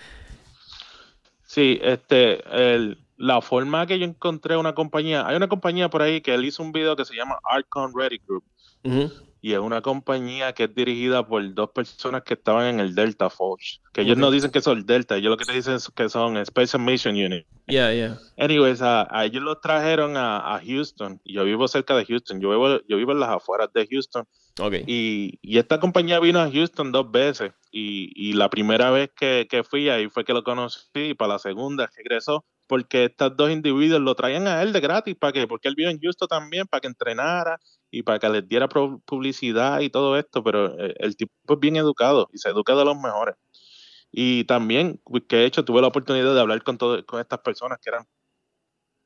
S2: sí, este. El, la forma que yo encontré una compañía. Hay una compañía por ahí que él hizo un video que se llama Arcon Ready Group y es una compañía que es dirigida por dos personas que estaban en el Delta Force. Que ellos no dicen que son el Delta, ellos lo que te dicen es que son Special Mission Unit.
S1: Yeah, yeah.
S2: Anyways, a, ellos los trajeron a, Houston. Y yo vivo cerca de Houston. Yo vivo, yo vivo en las afueras de Houston.
S1: Okay.
S2: Y, y, esta compañía vino a Houston dos veces. Y, y la primera vez que, que, fui ahí fue que lo conocí. Y para la segunda regresó porque estos dos individuos lo traían a él de gratis, ¿para qué? Porque él vive en Houston también, para que entrenara y para que les diera publicidad y todo esto, pero eh, el tipo es bien educado y se educa de los mejores. Y también, que he hecho, tuve la oportunidad de hablar con, todo, con estas personas que eran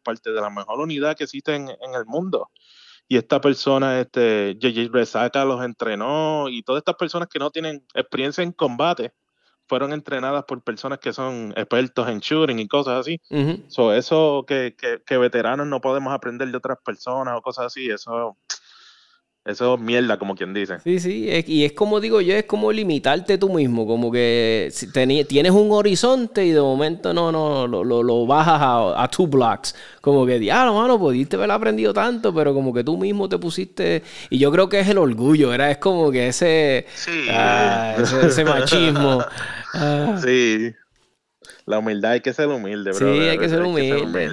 S2: parte de la mejor unidad que existe en, el mundo. Y esta persona, este, JJ Resaca, los entrenó y todas estas personas que no tienen experiencia en combate, fueron entrenadas por personas que son expertos en shooting y cosas así. eso que, que, veteranos no podemos aprender de otras personas o cosas así, eso eso es mierda, como quien dice.
S1: Sí, sí, y es como digo yo, es como limitarte tú mismo, como que si tienes un horizonte y de momento no, no, lo, lo, bajas a, two blocks. Como que, diablo, mano, pudiste haber aprendido tanto, pero como que tú mismo te pusiste... Y yo creo que es el orgullo, era Es como que ese...
S2: Sí.
S1: Ah, ese, machismo.
S2: Ah. Sí. La humildad hay que ser humilde, bro.
S1: Sí, hay que ser humilde.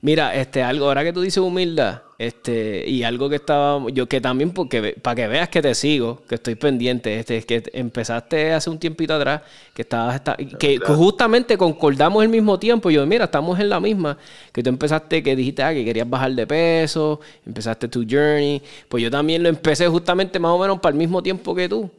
S1: Mira, este, algo, ahora que tú dices humildad, este, y algo que estaba, yo que también, porque para que veas que te sigo, que estoy pendiente, este, es que empezaste hace un tiempito atrás, que estabas, que justamente concordamos el mismo tiempo, yo, mira, estamos en la misma, que tú empezaste, que dijiste, ah, que querías bajar de peso, empezaste tu journey, pues yo también lo empecé justamente más o menos para el mismo tiempo que tú.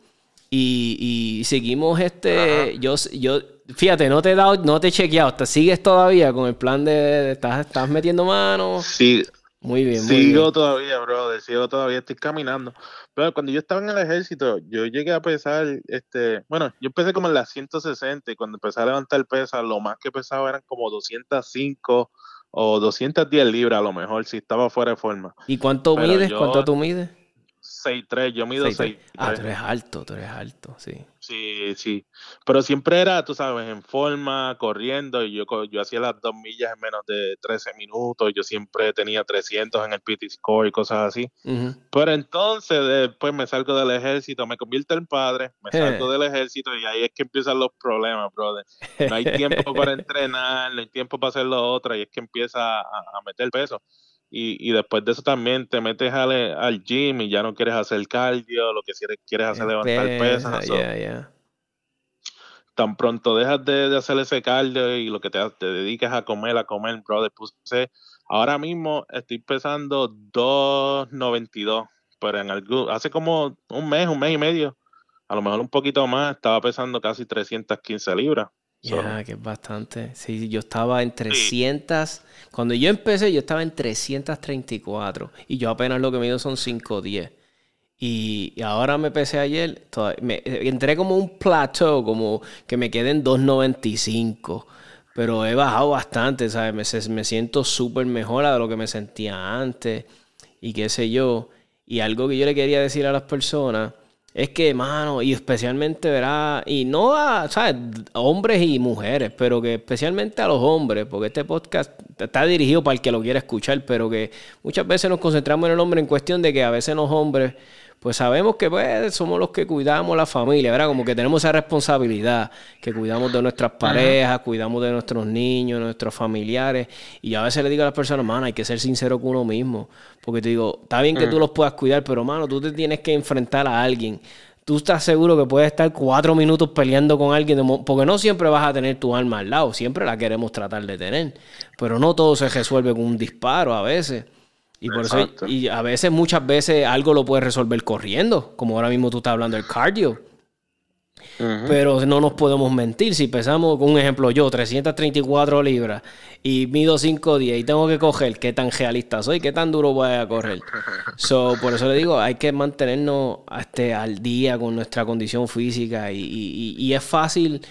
S1: Y, y seguimos este, yo, yo fíjate, no te he dado, no te he chequeado. ¿Te sigues todavía con el plan de, estás, estás metiendo manos?
S2: Sí.
S1: Muy bien,
S2: muy Sigo todavía, brother, sigo todavía, estoy caminando. Pero cuando yo estaba en el ejército, yo llegué a pesar, este, bueno, yo empecé como en las 160 y cuando empecé a levantar pesas, lo más que pesaba eran como 205 o 210 libras a lo mejor, si estaba fuera de forma.
S1: ¿Y cuánto mides? ¿Cuánto tú mides?
S2: 6'3, yo mido 6'3.
S1: Ah, tú eres alto, tú eres alto, sí.
S2: Sí, sí. Pero siempre era, tú sabes, en forma, corriendo. Y yo, yo hacía las dos millas en menos de 13 minutos. Yo siempre tenía 300 en el PT score y cosas así. Pero entonces, después me salgo del ejército, me convierto en padre, me salgo del ejército y ahí es que empiezan los problemas, brother. No hay tiempo para entrenar, no hay tiempo para hacer lo otro y es que empieza a, a meter peso. Y, y, después de eso también te metes al, al, gym y ya no quieres hacer cardio, lo que quieres, quieres hacer levantar pesas. Tan pronto dejas de, de, hacer ese cardio y lo que te, te dedicas a comer, a comer, brother, puse, ahora mismo estoy pesando 2.92, pero en algún, hace como un mes, un mes y medio, a lo mejor un poquito más, estaba pesando casi 315 libras.
S1: Ya, que es bastante. Sí, yo estaba en 300. Cuando yo empecé, yo estaba en 334. Y yo apenas lo que me dio son 510. Y, y ahora me pesé ayer. me, entré como un plateau, como que me quedé en 295. Pero he bajado bastante, ¿sabes? Me, me siento súper mejor a lo que me sentía antes. Y qué sé yo. Y algo que yo le quería decir a las personas es que, mano, y especialmente, verá, y no a, ¿sabes? Hombres y mujeres, pero que especialmente a los hombres, porque este podcast está dirigido para el que lo quiera escuchar, pero que muchas veces nos concentramos en el hombre en cuestión de que a veces los hombres pues sabemos que pues, somos los que cuidamos la familia, ¿verdad? Como que tenemos esa responsabilidad, que cuidamos de nuestras parejas, cuidamos de nuestros niños, nuestros familiares. Y a veces le digo a las personas, mano, hay que ser sincero con uno mismo. Porque te digo, está bien que tú los puedas cuidar, pero, mano, tú te tienes que enfrentar a alguien. Tú estás seguro que puedes estar cuatro minutos peleando con alguien, porque no siempre vas a tener tu alma al lado, siempre la queremos tratar de tener. Pero no todo se resuelve con un disparo a veces. Y por eso, y a veces, muchas veces, algo lo puedes resolver corriendo, como ahora mismo tú estás hablando del cardio. Pero no nos podemos mentir. Si pesamos, con un ejemplo, yo, 334 libras y mido 5'10 y tengo que coger, ¿qué tan realista soy? ¿Qué tan duro voy a correr? So, por eso le digo, hay que mantenernos este, al día con nuestra condición física y, y es fácil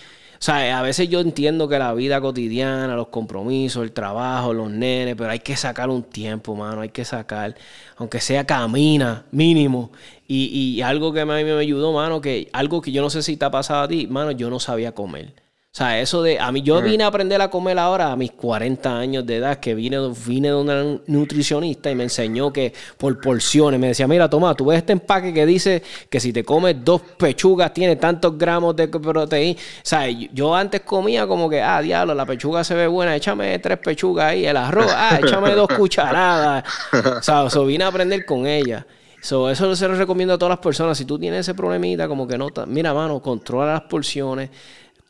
S1: sea, a veces yo entiendo que la vida cotidiana, los compromisos, el trabajo, los nenes, pero hay que sacar un tiempo, mano, hay que sacar, aunque sea camina, mínimo. Y, y algo que a mí me ayudó, mano, que algo que yo no sé si te ha pasado a ti, mano, yo no sabía comer. O sea, eso de. A mí, yo vine a aprender a comer ahora a mis 40 años de edad, que vine, vine de una nutricionista y me enseñó que por porciones. Me decía, mira, toma, tú ves este empaque que dice que si te comes dos pechugas tiene tantos gramos de proteína. O sea, yo antes comía como que, ah, diablo, la pechuga se ve buena, échame tres pechugas ahí, el arroz, ah, échame dos cucharadas. O sea, so, vine a aprender con ella. So, eso se lo recomiendo a todas las personas. Si tú tienes ese problemita, como que no, mira, mano, controla las porciones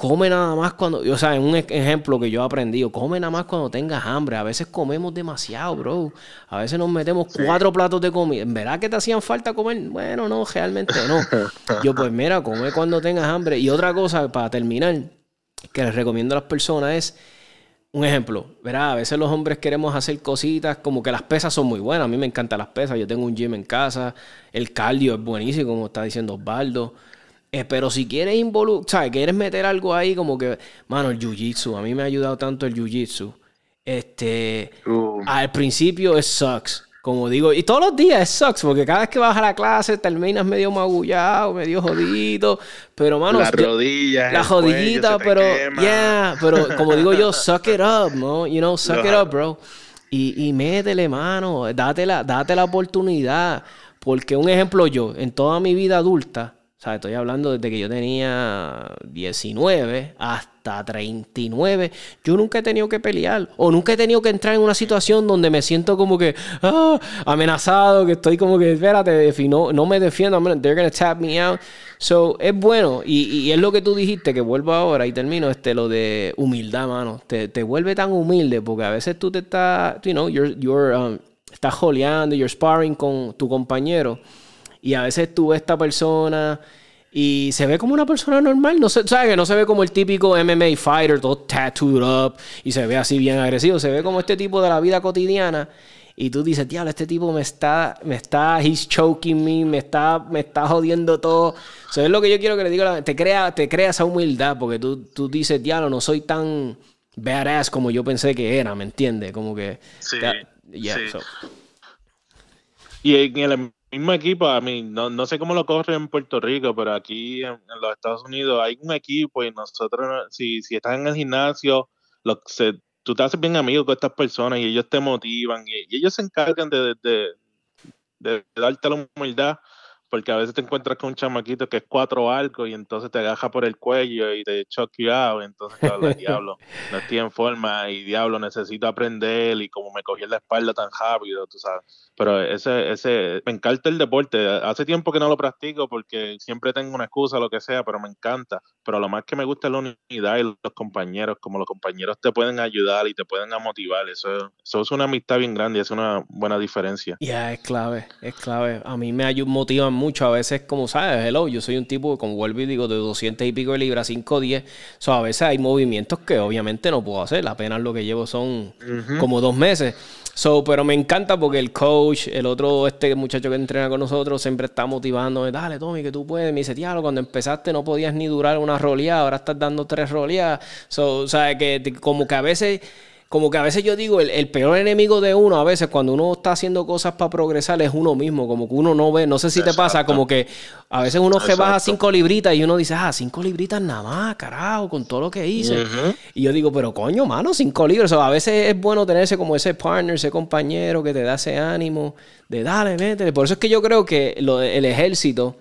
S1: come nada más cuando, o sea, en un ejemplo que yo he aprendido, come nada más cuando tengas hambre. A veces comemos demasiado, bro. A veces nos metemos cuatro platos de comida. ¿En verdad que te hacían falta comer? Bueno, no, realmente no. Yo, pues mira, come cuando tengas hambre. Y otra cosa, para terminar, que les recomiendo a las personas es, un ejemplo, verá, a veces los hombres queremos hacer cositas como que las pesas son muy buenas. A mí me encantan las pesas. Yo tengo un gym en casa. El cardio es buenísimo, como está diciendo Osvaldo. Eh, pero si quieres involucrar, ¿sabes? Quieres meter algo ahí como que, mano, el jiu-jitsu. A mí me ha ayudado tanto el jiu-jitsu. Este, uh. al principio es sucks. Como digo, y todos los días es sucks, porque cada vez que vas a la clase terminas medio magullado, medio jodido. Pero, mano,
S2: la rodilla,
S1: la rodillita, pero, yeah, pero como digo yo, suck it up, ¿no? You know, suck it up, bro. Y, y métele, mano, date la, date la oportunidad. Porque un ejemplo yo, en toda mi vida adulta, o sea, estoy hablando desde que yo tenía 19 hasta 39. Yo nunca he tenido que pelear. O nunca he tenido que entrar en una situación donde me siento como que ah, amenazado, que estoy como que, espérate, si no, no me defiendo, they're gonna tap me out. So, es bueno. Y, es lo que tú dijiste, que vuelvo ahora y termino, este, lo de humildad, mano. Te, te vuelve tan humilde porque a veces tú te estás, you know, you're, you're, um, estás joleando, you're sparring con tu compañero y a veces tú ves esta persona Y se ve como una persona normal. No se, ¿sabes? Que no se ve como el típico MMA fighter, todo tattooed up. Y se ve así bien agresivo. Se ve como este tipo de la vida cotidiana. Y tú dices, diablo, este tipo me está, me está, he's choking me, me está, me está jodiendo todo. Eso es lo que yo quiero que le diga. Te crea, te crea esa humildad porque tú, tú dices, diablo, no soy tan badass como yo pensé que era, ¿me entiendes? Como que...
S2: Sí, sí. Y en el mismo equipo, a mí, no, no sé cómo lo corre en Puerto Rico, pero aquí en, los Estados Unidos hay un equipo y nosotros, si, si estás en el gimnasio, lo, se, tú te haces bien amigo con estas personas y ellos te motivan y, ellos se encargan de, de, de, darte la humildad porque a veces te encuentras con un chamaquito que es cuatro algo y entonces te agaja por el cuello y te choque you out, entonces el diablo, no estoy en forma y diablo, necesito aprender y como me cogí en la espalda tan rápido, tú sabes. Pero ese, ese, me encanta el deporte, hace tiempo que no lo practico porque siempre tengo una excusa, lo que sea, pero me encanta. Pero lo más que me gusta es la unidad y los compañeros, como los compañeros te pueden ayudar y te pueden motivar, eso, eso es una amistad bien grande y es una buena diferencia.
S1: Ya, es clave, es clave. A mí me motivan mucho. A veces, como sabes, hello, yo soy un tipo, como vuelvo y digo, de 200 y pico de libras, 5 10. So, a veces hay movimientos que obviamente no puedo hacer. Apenas lo que llevo son como dos meses. So, pero me encanta porque el coach, el otro, este muchacho que entrena con nosotros, siempre está motivándome. Dale, Tommy, que tú puedes. Me dice, diablo, cuando empezaste no podías ni durar una roleada, ahora estás dando tres roleadas. So, o sea, que como que a veces como que a veces yo digo, el, peor enemigo de uno, a veces cuando uno está haciendo cosas para progresar, es uno mismo. Como que uno no ve, no sé si te pasa, como que a veces uno se baja cinco libritas y uno dice, ah, cinco libritas nada más, carajo, con todo lo que hice. Y yo digo, pero coño, mano, cinco libros. a veces es bueno tenerse como ese partner, ese compañero que te da ese ánimo de dale, métele. Por eso es que yo creo que lo, el ejército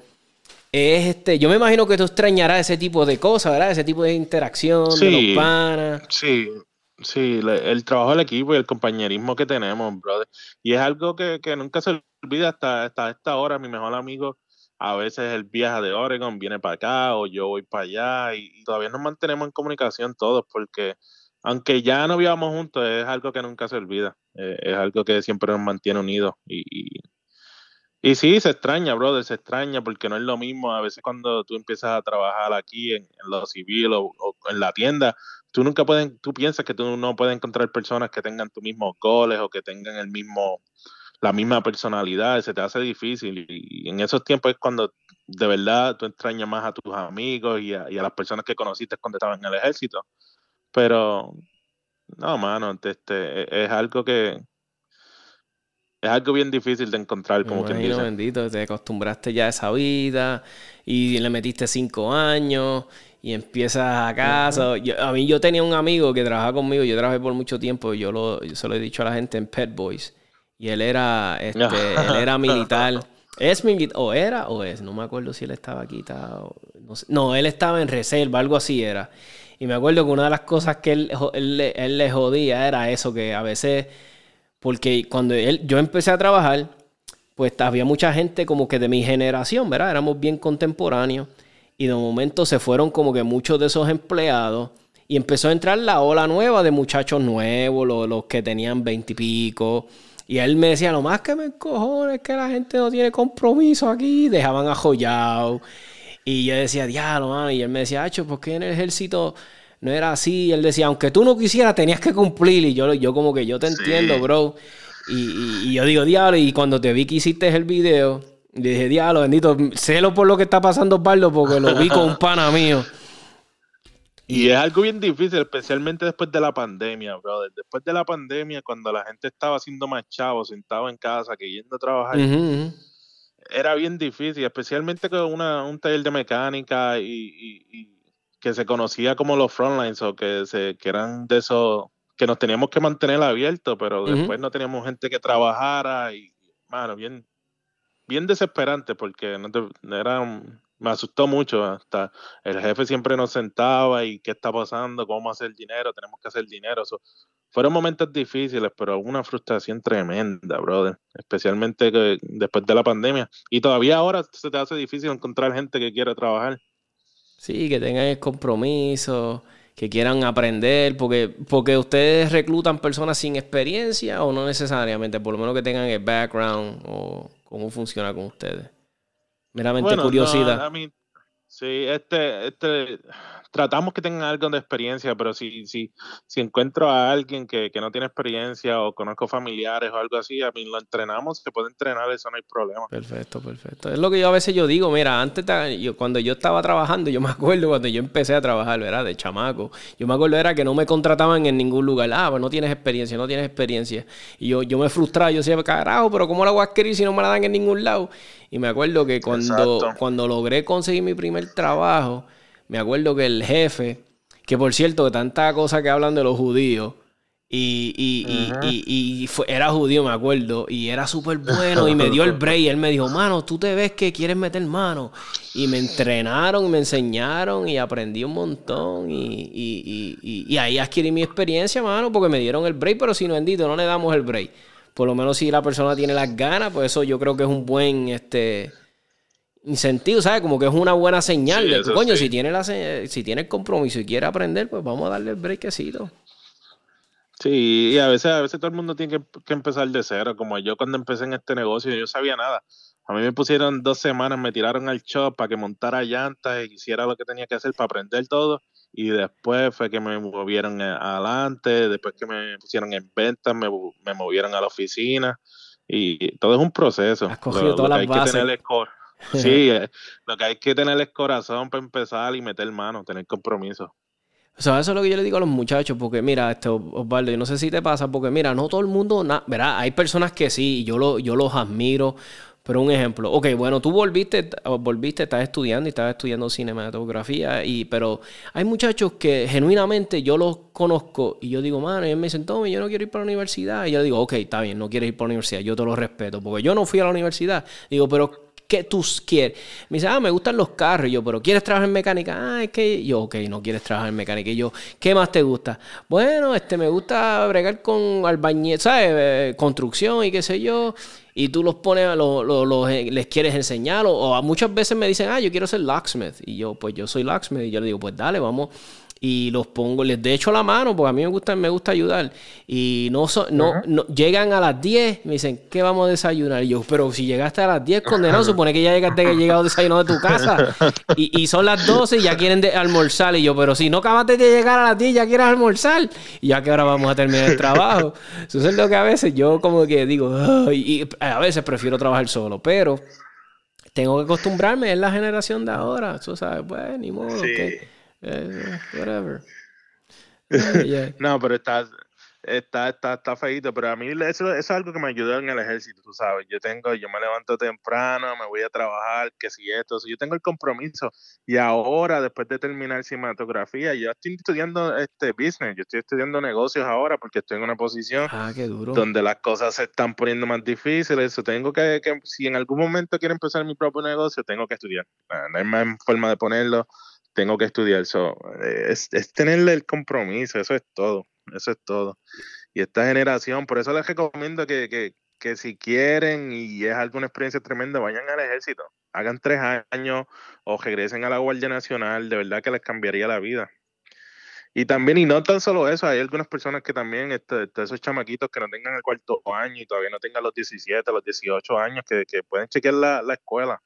S1: es este. Yo me imagino que tú extrañarás ese tipo de cosas, ¿verdad? Ese tipo de interacción de los panas.
S2: Sí, Sí, el trabajo del equipo y el compañerismo que tenemos, brother. Y es algo que, nunca se olvida hasta, hasta esta hora. Mi mejor amigo a veces él viaja de Oregon, viene para acá o yo voy para allá y, todavía nos mantenemos en comunicación todos porque aunque ya no vivamos juntos, es algo que nunca se olvida. Eh, es algo que siempre nos mantiene unidos y, y, sí, se extraña, brother, se extraña porque no es lo mismo a veces cuando tú empiezas a trabajar aquí en, lo civil o en la tienda tú nunca puedes, tú piensas que tú no puedes encontrar personas que tengan tus mismos goles o que tengan el mismo, la misma personalidad, se te hace difícil. Y, en esos tiempos es cuando de verdad tú extrañas más a tus amigos y a, las personas que conociste cuando estaban en el ejército. Pero, no, mano, este, e, es algo que, es algo bien difícil de encontrar, como dice.
S1: bendito, te acostumbraste ya a esa vida y le metiste cinco años y empiezas acá. a mí yo tenía un amigo que trabajaba conmigo, yo trabajé por mucho tiempo, yo, lo, yo se lo he dicho a la gente en Pet Boys. Y él era, este, él era militar. Es militar, o era o es, no me acuerdo si él estaba quitado. No, no, él estaba en reserva, algo así era. Y me acuerdo que una de las cosas que él, él, él le jodía era eso, que a veces, porque cuando él, yo empecé a trabajar, pues había mucha gente como que de mi generación, ¿verdad? Éramos bien contemporáneos. Y de momento se fueron como que muchos de esos empleados. Y empezó a entrar la ola nueva de muchachos nuevos, los, que tenían veintipico. Y, él me decía, lo más que me cojones es que la gente no tiene compromiso aquí. Dejaban a joyao. Y yo decía, diablo, mano. Y él me decía, Hacho, ¿por qué en el ejército no era así? Y él decía, aunque tú no quisieras, tenías que cumplir. Y yo, yo como que yo te entiendo, bro. Y, y, yo digo, diablo, y cuando te vi que hiciste el video, dije, diablo, bendito, celo por lo que está pasando, Pardo, porque lo vi con un pana mío.
S2: Y es algo bien difícil, especialmente después de la pandemia, brother. Después de la pandemia, cuando la gente estaba haciendo más chavos, sentado en casa, que yendo a trabajar, era bien difícil, especialmente con una, un taller de mecánica y, que se conocía como los frontlines o que, se, que eran de esos que nos teníamos que mantener abiertos, pero después no teníamos gente que trabajara y, mano, bien, bien desesperante porque no era, me asustó mucho. Hasta el jefe siempre nos sentaba y qué está pasando, cómo hacer dinero, tenemos que hacer dinero. fueron momentos difíciles, pero una frustración tremenda, brother. Especialmente después de la pandemia. Y todavía ahora se te hace difícil encontrar gente que quiera trabajar.
S1: Sí, que tengan el compromiso, que quieran aprender, porque, porque ustedes reclutan personas sin experiencia o no necesariamente, por lo menos que tengan el background o cómo funciona con ustedes. Meramente curiosidad.
S2: Sí, este, este, tratamos que tengan algo de experiencia, pero si, si, si encuentro a alguien que, que, no tiene experiencia o conozco familiares o algo así, a mí lo entrenamos, se puede entrenar, eso no hay problema.
S1: Perfecto, perfecto. Es lo que yo a veces yo digo, mira, antes yo, cuando yo estaba trabajando, yo me acuerdo cuando yo empecé a trabajar, ¿verdad? De chamaco, yo me acuerdo era que no me contrataban en ningún lugar, ah, pues no tienes experiencia, no tienes experiencia. Y yo, yo me frustraba, yo decía, carajo, pero ¿cómo la voy a adquirir si no me la dan en ningún lado? Y me acuerdo que cuando, cuando logré conseguir mi primer trabajo, me acuerdo que el jefe, que por cierto, de tanta cosa que hablan de los judíos, y, y, era judío, me acuerdo, y era súper bueno, y me dio el break, y él me dijo, mano, tú te ves que quieres meter mano. Y me entrenaron, y me enseñaron, y aprendí un montón, y, y ahí adquirí mi experiencia, mano, porque me dieron el break, pero si no, bendito, no le damos el break. Por lo menos si la persona tiene las ganas, pues eso yo creo que es un buen, este incentivo, ¿sabes? Como que es una buena señal de que, coño, si, tiene la, si tiene el compromiso y quiere aprender, pues vamos a darle el breakcito.
S2: Sí, y a veces, a veces todo el mundo tiene que, empezar de cero. Como yo cuando empecé en este negocio, yo no sabía nada. A mí me pusieron dos semanas, me tiraron al shop para que montara llantas y hiciera lo que tenía que hacer para aprender todo. Y después fue que me movieron adelante, después que me pusieron en venta, me, me movieron a la oficina. Y todo es un proceso.
S1: Has cogido todas las bases.
S2: Sí, eh, lo que hay que tener es corazón para empezar y meter mano, tener compromiso.
S1: O sea, eso es lo que yo le digo a los muchachos, porque mira, este, Osvaldo, yo no sé si te pasa, porque mira, no todo el mundo, ¿verdad? Hay personas que sí, yo, lo, yo los admiro, pero un ejemplo, ok, bueno, tú volviste, volviste, estás estudiando y estás estudiando cinematografía, y, pero hay muchachos que genuinamente yo los conozco y yo digo, mano, y ellos me dicen, Tommy, yo no quiero ir para la universidad. Y yo digo, ok, está bien, no quieres ir para la universidad, yo te lo respeto, porque yo no fui a la universidad. Digo, pero ¿Qué tú quieres? Me dice, ah, me gustan los carros. Y yo, pero ¿quieres trabajar en mecánica? Ah, es que yo, ok, no quieres trabajar en mecánica. Y yo, ¿qué más te gusta? Bueno, este, me gusta bregar con albañil, ¿sabes? Eh, construcción y qué sé yo. Y tú los pones, los, eh, les quieres enseñar. O, o, muchas veces me dicen, ah, yo quiero ser locksmith. Y yo, pues yo soy locksmith. Y yo le digo, pues dale, vamos y los pongo, les de hecho la mano porque a mí me gusta, me gusta ayudar. Y no, no, llegan a las 10, me dicen, ¿qué vamos a desayunar? Y yo, pero si llegaste a las 10, condenado, supone que ya llegaste que llegado desayuno de tu casa. Y, y, son las 12 y ya quieren almorzar. Y yo, pero si no acabaste de llegar a las 10, ya quieres almorzar. Y ya que ahora vamos a terminar el trabajo. Eso es lo que a veces yo como que digo, y a veces prefiero trabajar solo, pero tengo que acostumbrarme, es la generación de ahora. Tú sabes, pues, ni modo. que eh, whatever.
S2: no, pero está, está, está, está feito, pero a mí eso, es algo que me ayudó en el ejército, tú sabes. Yo tengo, yo me levanto temprano, me voy a trabajar, que si esto, yo tengo el compromiso. Y ahora, después de terminar cinematografía, yo estoy estudiando este business, yo estoy estudiando negocios ahora porque estoy en una posición
S1: ah,
S2: donde las cosas se están poniendo más difíciles. Tengo que, que, si en algún momento quiero empezar mi propio negocio, tengo que estudiar. No hay más forma de ponerlo tengo que estudiar. eso es, tenerle el compromiso, eso es todo, eso es todo. Y esta generación, por eso les recomiendo que, que, que si quieren y es alguna experiencia tremenda, vayan al ejército, hagan tres años o regresen a la Guardia Nacional, de verdad que les cambiaría la vida. Y también, y no tan solo eso, hay algunas personas que también, este, este esos chamaquitos que no tengan el cuarto año y todavía no tengan los 17, los 18 años, que, que pueden chequear la, la escuela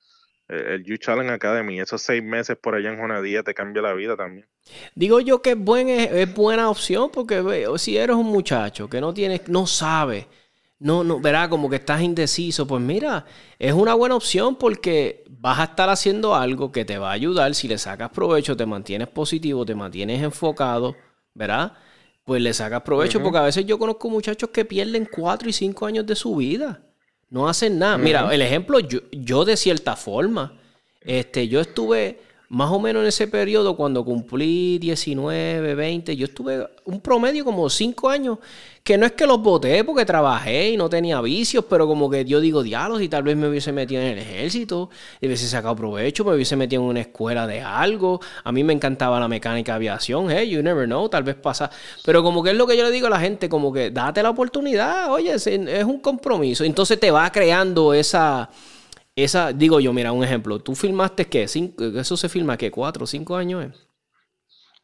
S2: el You Challenge Academy, esos seis meses por allá en día te cambia la vida también.
S1: Digo yo que es, buen, es, buena opción porque si eres un muchacho que no tienes, no sabe, no, no, verá como que estás indeciso, pues mira, es una buena opción porque vas a estar haciendo algo que te va a ayudar, si le sacas provecho, te mantienes positivo, te mantienes enfocado, ¿verdad? Pues le sacas provecho porque a veces yo conozco muchachos que pierden cuatro y cinco años de su vida no hacen nada. Mira, el ejemplo, yo, yo de cierta forma, este, yo estuve más o menos en ese periodo, cuando cumplí 19, 20, yo estuve un promedio como 5 años, que no es que los voté porque trabajé y no tenía vicios, pero como que yo digo diálogos y tal vez me hubiese metido en el ejército, y hubiese sacado provecho, me hubiese metido en una escuela de algo. A mí me encantaba la mecánica de aviación, hey, you never know, tal vez pasa. Pero como que es lo que yo le digo a la gente, como que date la oportunidad, oye, es un compromiso. Entonces te va creando esa esa, digo yo, mira, un ejemplo. ¿Tú filmaste qué? ¿Eso se filma qué? ¿Cuatro o cinco años?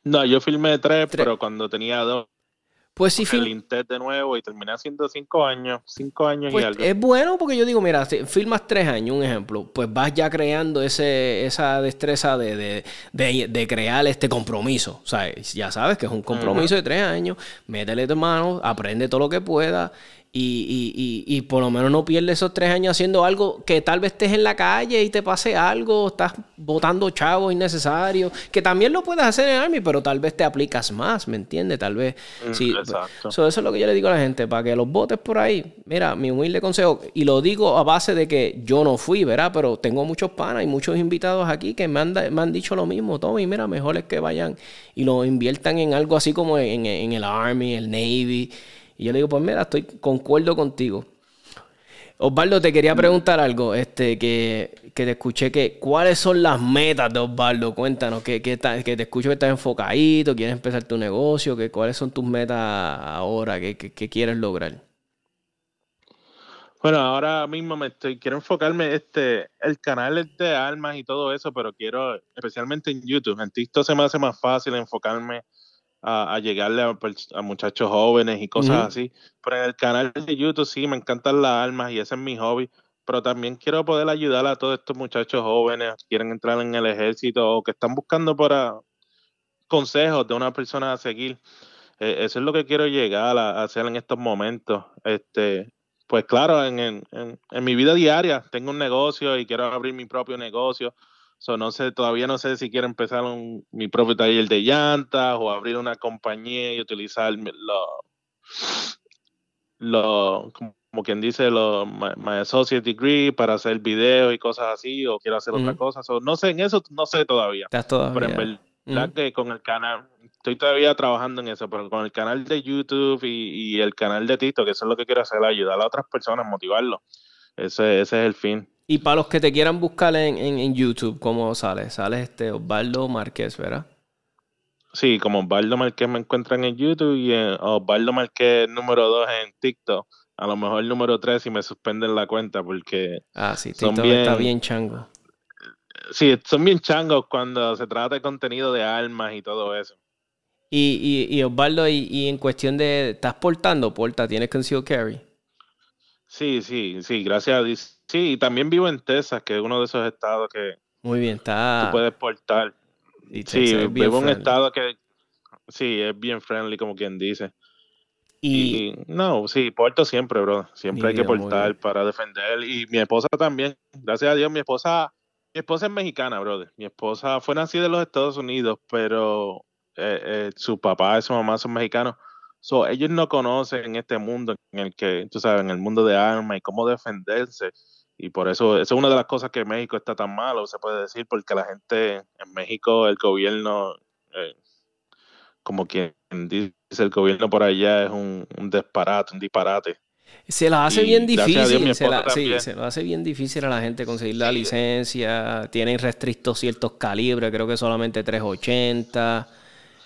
S2: No, yo filmé tres, pero cuando tenía dos.
S1: Pues sí,
S2: el Intet de nuevo y terminé haciendo cinco años, cinco años y
S1: pues
S2: algo.
S1: Es bueno porque yo digo, mira, si filmas tres años, un ejemplo, pues vas ya creando ese, esa destreza de, crear este compromiso. O sea, ya sabes que es un compromiso de tres años, métele tu mano, aprende todo lo que pueda y, y, y, por lo menos no pierdes esos tres años haciendo algo que tal vez estés en la calle y te pase algo, estás botando chavos innecesarios, que también lo puedes hacer en Army, pero tal vez te aplicas más, ¿me entiendes? Tal vez. Mm, sí, exacto. eso es lo que yo le digo a la gente, para que los votes por ahí. Mira, mi humilde consejo, y lo digo a base de que yo no fui, ¿verdad? Pero tengo muchos panas y muchos invitados aquí que me han, me han dicho lo mismo, Tommy, mira, mejor es que vayan y lo inviertan en algo así como en, en el Army, el Navy y yo le digo, pues mira, estoy concuerdo contigo. Osvaldo, te quería preguntar algo, este, que, te escuché que, ¿cuáles son las metas de Osvaldo? Cuéntanos, que, que, que te escucho que estás enfocadito, quieres empezar tu negocio, que, ¿cuáles son tus metas ahora? ¿Qué, quieres lograr?
S2: Bueno, ahora mismo me estoy, quiero enfocarme, este, el canal es de almas y todo eso, pero quiero, especialmente en YouTube, en TikTok se me hace más fácil enfocarme a, llegarle a, muchachos jóvenes y cosas así. Pero en el canal de YouTube sí, me encantan las armas y ese es mi hobby. Pero también quiero poder ayudar a todos estos muchachos jóvenes que quieren entrar en el ejército o que están buscando para consejos de una persona a seguir. E, eso es lo que quiero llegar a, hacer en estos momentos. Este, pues claro, en, en, en, mi vida diaria tengo un negocio y quiero abrir mi propio negocio. So, no sé, todavía no sé si quiero empezar un, mi propio taller de llantas o abrir una compañía y utilizar lo, lo como quien dice, lo, my, associate degree para hacer videos y cosas así, o quiero hacer otra cosa. no sé, en eso no sé todavía.
S1: Estás todavía.
S2: Pero en verdad que con el canal, estoy todavía trabajando en eso, pero con el canal de YouTube y, y el canal de Tito, que eso es lo que quiero hacer, ayudar a otras personas, motivarlos. Ese, ese es el fin.
S1: Y para los que te quieran buscar en, en, YouTube, ¿cómo sale? Sale este Osvaldo Márquez, ¿verdad?
S2: Sí, como Osvaldo Márquez me encuentran en YouTube y Osvaldo Márquez número 2 en TikTok. A lo mejor número 3 si me suspenden la cuenta porque...
S1: Ah, sí, TikTok está bien chango.
S2: Sí, son bien changos cuando se trata de contenido de armas y todo eso.
S1: Y, y, y Osvaldo, y, y, en cuestión de... ¿Estás portando? Porta, ¿tienes concealed carry?
S2: Sí, sí, sí, gracias a Dios. Sí, y también vivo en Texas, que es uno de esos estados que
S1: Muy bien, está...
S2: tú puedes portar. sí, vivo en un estado que sí, es bien friendly, como quien dice. Y, no, sí, porto siempre, bro. Siempre hay que portar para defender. Y mi esposa también, gracias a Dios, mi esposa, mi esposa es mexicana, brother. Mi esposa fue nacida en los Estados Unidos, pero eh, eh, su papá y su mamá son mexicanos. So, ellos no conocen este mundo en el que, tú sabes, en el mundo de armas y cómo defenderse. Y por eso, eso es una de las cosas que México está tan malo, se puede decir, porque la gente en México, el gobierno, eh, como quien dice, el gobierno por allá es un, un disparate, un disparate.
S1: Se la hace bien difícil, se, la, sí, se lo hace bien difícil a la gente conseguir la licencia, tienen restrictos ciertos calibres, creo que solamente 380.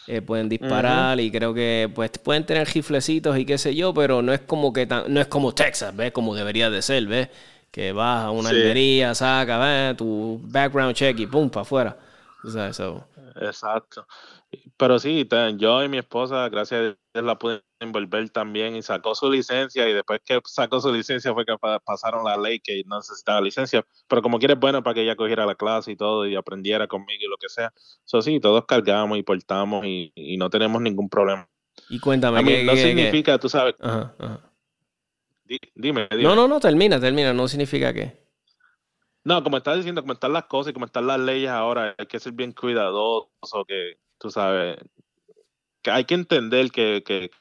S1: Eh, pueden disparar y creo que pues pueden tener giflecitos y qué sé yo, pero no es como que no es como Texas, ¿ves? Como debería de ser, ¿ves? Que vas a una almería, saca, ¿ves? Tu background check y pum, para afuera. O sea, eso.
S2: Exacto. Pero sí, yo y mi esposa, gracias a Dios, la pude envolver también y sacó su licencia y después que sacó su licencia fue que pasaron la ley que no necesitaba licencia. Pero como quieres, bueno, para que ella cogiera la clase y todo y aprendiera conmigo y lo que sea. Eso sí, todos cargamos y portamos y, no tenemos ningún problema.
S1: Y cuéntame.
S2: A no significa, tú sabes. Dime, dime.
S1: No, no, no, termina, termina. No significa que.
S2: No, como estás diciendo, como están las cosas y como están las leyes ahora, hay que ser bien cuidadoso, que tú sabes, que hay que entender que, que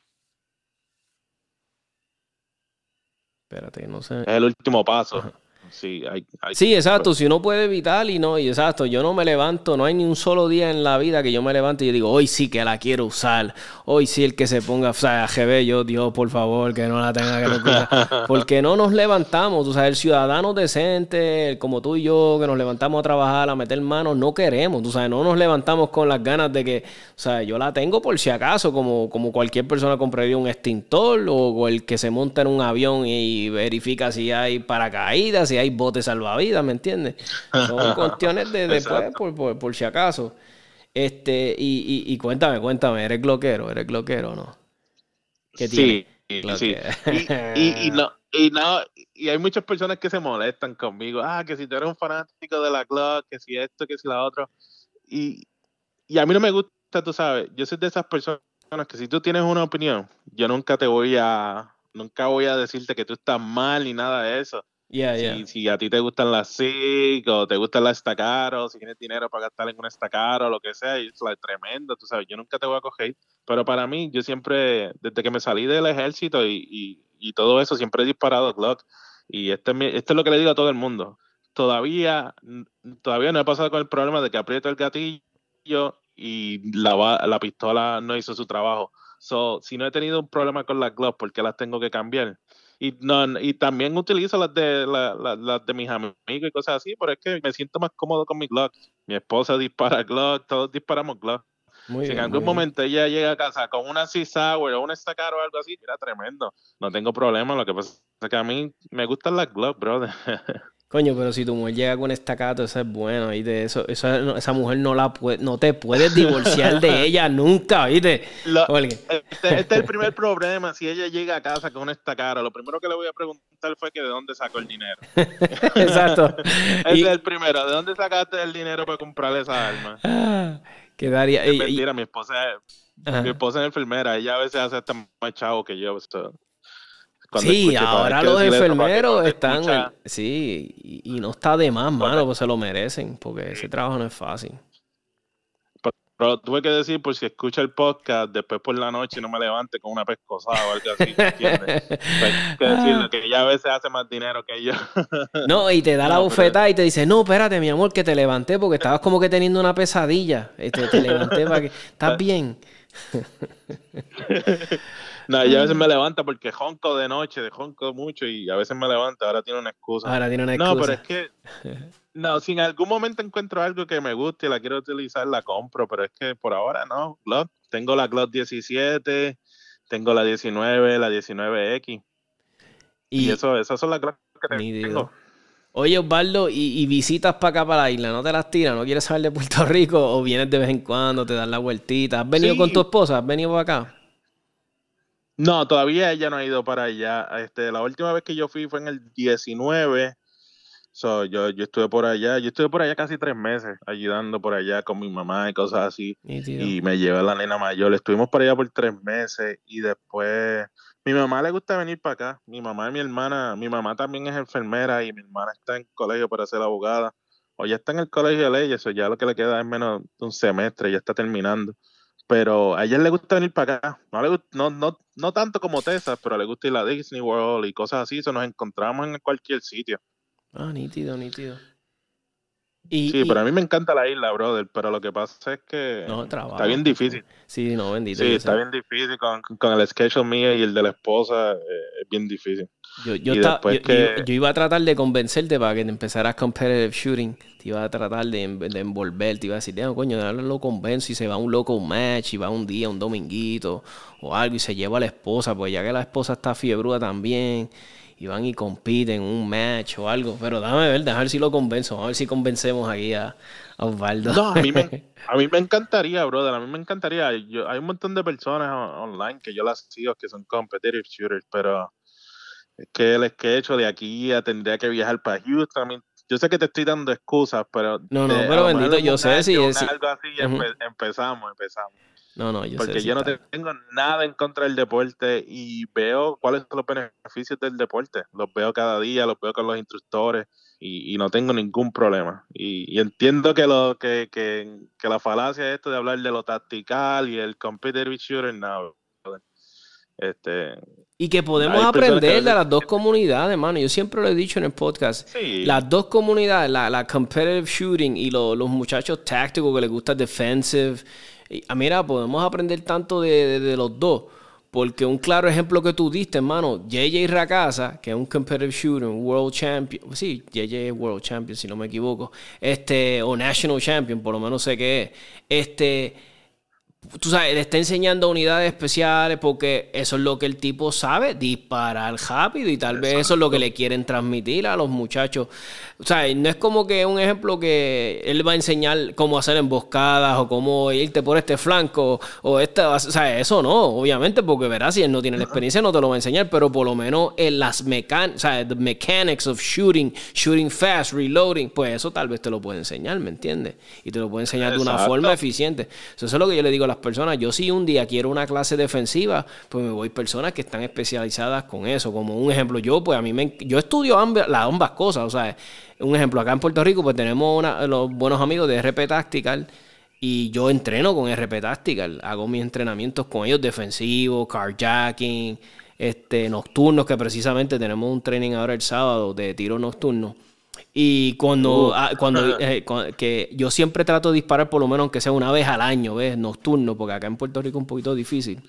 S1: Espérate, no sé.
S2: Es el último paso. Sí, hay,
S1: sí, exacto. Si uno puede evitar y no, y exacto, yo no me levanto, no hay ni un solo día en la vida que yo me levante y yo digo, hoy sí que la quiero usar, hoy sí el que se ponga, o sea, GB, yo, Dios, por favor, que no la tenga que usar. Porque no nos levantamos, o sea, el ciudadano decente, como tú y yo, que nos levantamos a trabajar, a meter manos, no queremos, tú sabes, no nos levantamos con las ganas de que, o sea, yo la tengo por si acaso, como, como cualquier persona compraría un extintor o, el que se monta en un avión y verifica si hay paracaídas, si hay hay botes salvavidas, ¿me entiendes? Son cuestiones de después, por, por, si acaso. Este, y, y, cuéntame, cuéntame, ¿eres gloquero? ¿Eres gloquero o no? que tiene.
S2: Sí, sí. Y, y, no, y no, y hay muchas personas que se molestan conmigo. Ah, que si tú eres un fanático de la Glock, que si esto, que si la otra. Y, y a mí no me gusta, tú sabes, yo soy de esas personas que si tú tienes una opinión, yo nunca te voy a, nunca voy a decirte que tú estás mal ni nada de eso. Si, si, a ti te gustan las SIG o te gustan las Stacaro, si tienes dinero para gastar en una Stacaro o lo que sea, es tremendo, tú sabes, yo nunca te voy a coger. Pero para mí, yo siempre, desde que me salí del ejército y, y, todo eso, siempre he disparado Glock. Y este, esto es lo que le digo a todo el mundo. Todavía, todavía no he pasado con el problema de que aprieto el gatillo y la, la pistola no hizo su trabajo. So, si no he tenido un problema con las gloves, ¿por qué las tengo que cambiar? Y, no, y también utilizo las de, las de mis amigos y cosas así, pero es que me siento más cómodo con mis gloves. Mi esposa dispara gloves, todos disparamos gloves. si en algún momento ella llega a casa con una C-Sour o un Estacar o algo así, era tremendo. No tengo problema. Lo que pasa es que a mí me gustan las gloves, brother.
S1: Coño, pero si tu mujer llega con estacato, eso es bueno, Y de Eso, eso, esa mujer no la puede, no te puedes divorciar de ella nunca, ¿viste?
S2: este, este, es el primer problema. Si ella llega a casa con una estacato, lo primero que le voy a preguntar fue que de dónde sacó el dinero.
S1: Exacto.
S2: Ese es el primero. ¿De dónde sacaste el dinero para comprarle esa arma?
S1: Ah, quedaría.
S2: Es mentira, mi esposa, mi esposa es enfermera. Ella a veces hace hasta más chavo que yo.
S1: Sí, ahora los enfermeros están. sí, y, no está de más, mano, pues se lo merecen, porque ese trabajo no es fácil.
S2: Pero, tuve que decir, por si escucha el podcast, después por la noche no me levante con una pescosada o algo así, ¿entiendes? Pues, hay que decirle que ella a veces hace más dinero que yo.
S1: no, y te da la bufetada y te dice, no, espérate, mi amor, que te levanté porque estabas como que teniendo una pesadilla. Este, te levanté para que. ¿Estás bien?
S2: No, y a veces me levanta porque jonco de noche, de jonco mucho y a veces me levanta, ahora tiene una excusa.
S1: Ahora tiene una excusa.
S2: No, pero es que, no, si en algún momento encuentro algo que me guste y la quiero utilizar, la compro, pero es que por ahora no, Glock. Tengo la Glock 17, tengo la 19, la 19X. Y, eso, esas son las Glock que tengo.
S1: Oye, Osvaldo, ¿y, visitas para acá, para la isla? ¿No te las tiras? ¿No quieres saber de Puerto Rico? ¿O vienes de vez en cuando, te das la vueltita? ¿Has venido con tu esposa? ¿Has venido para acá?
S2: No, todavía ella no ha ido para allá. Este, la última vez que yo fui fue en el 19. So, yo, yo estuve por allá, yo estuve por allá casi tres meses ayudando por allá con mi mamá y cosas así. Y me llevé a la nena mayor. Estuvimos por allá por tres meses y después mi mamá le gusta venir para acá. Mi mamá y mi hermana, mi mamá también es enfermera y mi hermana está en colegio para ser abogada. O ya está en el colegio de leyes, o ya lo que le queda es menos de un semestre, ya está terminando pero a ella le gusta venir para acá. No, le, no, no, no tanto como Texas, pero le gusta ir a Disney World y cosas así. Eso nos encontramos en cualquier sitio.
S1: Ah, nítido, nítido.
S2: Sí, pero a mí me encanta la isla, brother. Pero lo que pasa es que está bien difícil.
S1: Sí, no, bendito.
S2: Sí, está bien difícil. Con, con el schedule mío y el de la esposa, eh, es bien difícil.
S1: Yo, yo, yo, iba a tratar de convencerte para que empezaras competitive shooting. Te iba a tratar de, de envolver. Te iba a decir, coño, lo convenzo y se va un loco un match y va un día, un dominguito o algo y se lleva a la esposa, pues ya que la esposa está fiebruda también y van y compiten un match o algo. Pero dame ver, a ver si lo convenzo, a ver si convencemos aquí a, Osvaldo.
S2: No, a mí, me, a mí me encantaría, brother, a mí me encantaría. Yo, hay un montón de personas online que yo las sigo que son competitive shooters, pero es que el hecho de aquí ya tendría que viajar para Houston. Yo sé que te estoy dando excusas, pero.
S1: No, no, pero bendito, yo sé si
S2: es. Algo así, empezamos, empezamos.
S1: No, no, yo
S2: Porque yo no tengo nada en contra del deporte y veo cuáles son los beneficios del deporte. Los veo cada día, los veo con los instructores y, no tengo ningún problema. Y, entiendo que lo que, que, que, la falacia es esto de hablar de lo tactical y el competitive shooter, no. Este,
S1: y que podemos aprender de las dos comunidades, hermano. Yo siempre lo he dicho en el podcast. Las dos comunidades, la, competitive shooting y los muchachos tácticos que les gusta defensive. Ah, mira, podemos aprender tanto de, los dos. Porque un claro ejemplo que tú diste, hermano, JJ Racasa, que es un competitive shooter, un world champion. Sí, JJ es world champion, si no me equivoco. Este, o national champion, por lo menos sé que es. Este tú sabes, le está enseñando unidades especiales porque eso es lo que el tipo sabe, disparar rápido y tal vez eso es lo que le quieren transmitir a los muchachos. O sea, no es como que un ejemplo que él va a enseñar cómo hacer emboscadas o cómo irte por este flanco o esta, o sea, eso no, obviamente, porque verás, si él no tiene la experiencia no te lo va a enseñar, pero por lo menos en las mecánicas, o sea, the mechanics of shooting, shooting fast, reloading, pues eso tal vez te lo puede enseñar, ¿me entiendes? Y te lo puede enseñar de una forma eficiente. Eso es lo que yo le digo a las personas. Yo si un día quiero una clase defensiva, pues me voy personas que están especializadas con eso. Como un ejemplo, yo pues a mí me, yo estudio ambas, las ambas cosas. O sea, un ejemplo, acá en Puerto Rico pues tenemos una, los buenos amigos de RP Tactical y yo entreno con RP Tactical. Hago mis entrenamientos con ellos defensivos, carjacking, este, nocturnos, que precisamente tenemos un training ahora el sábado de tiro nocturno. Y cuando, uh. ah, cuando, eh, que yo siempre trato de disparar por lo menos aunque sea una vez al año, ¿ves? Nocturno, porque acá en Puerto Rico es un poquito difícil.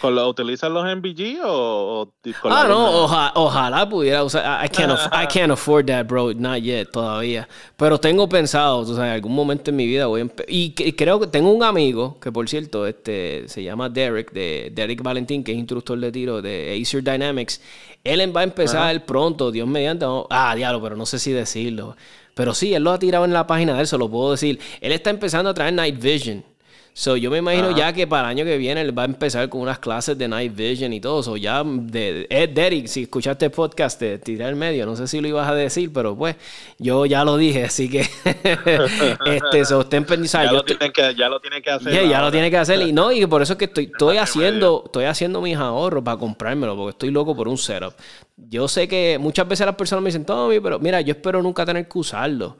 S2: ¿Con lo, ¿Utilizan los MBG o,
S1: Ah, no, ojalá pudiera usar. I can't, I can't afford that, bro. Not yet, todavía. Pero tengo pensado, tú sabes, en algún momento en mi vida voy a Y creo que tengo un amigo, que por cierto, este se llama Derek, de Derek Valentín, que es instructor de tiro de Acer Dynamics. Él va a empezar pronto, Dios mediante. Ah, diablo, pero no sé si decirlo. Pero sí, él lo ha tirado en la página de él, se lo puedo decir. Él está empezando a traer Night Vision. So, yo me imagino ya que para el año que viene él va a empezar con unas clases de Night Vision y todo. eso. ya, de, Ed Derrick, si escuchaste el podcast de Tirar el Medio, no sé si lo ibas a decir, pero pues yo ya lo dije, así que este, so, estén
S2: Ya, lo tienen que, ya lo tienen que hacer.
S1: ya lo tienen que hacer. Y no, y por eso es que estoy, estoy haciendo, estoy haciendo mis ahorros para comprármelo, porque estoy loco por un setup. Yo sé que muchas veces las personas me dicen, Tommy, pero mira, yo espero nunca tener que usarlo.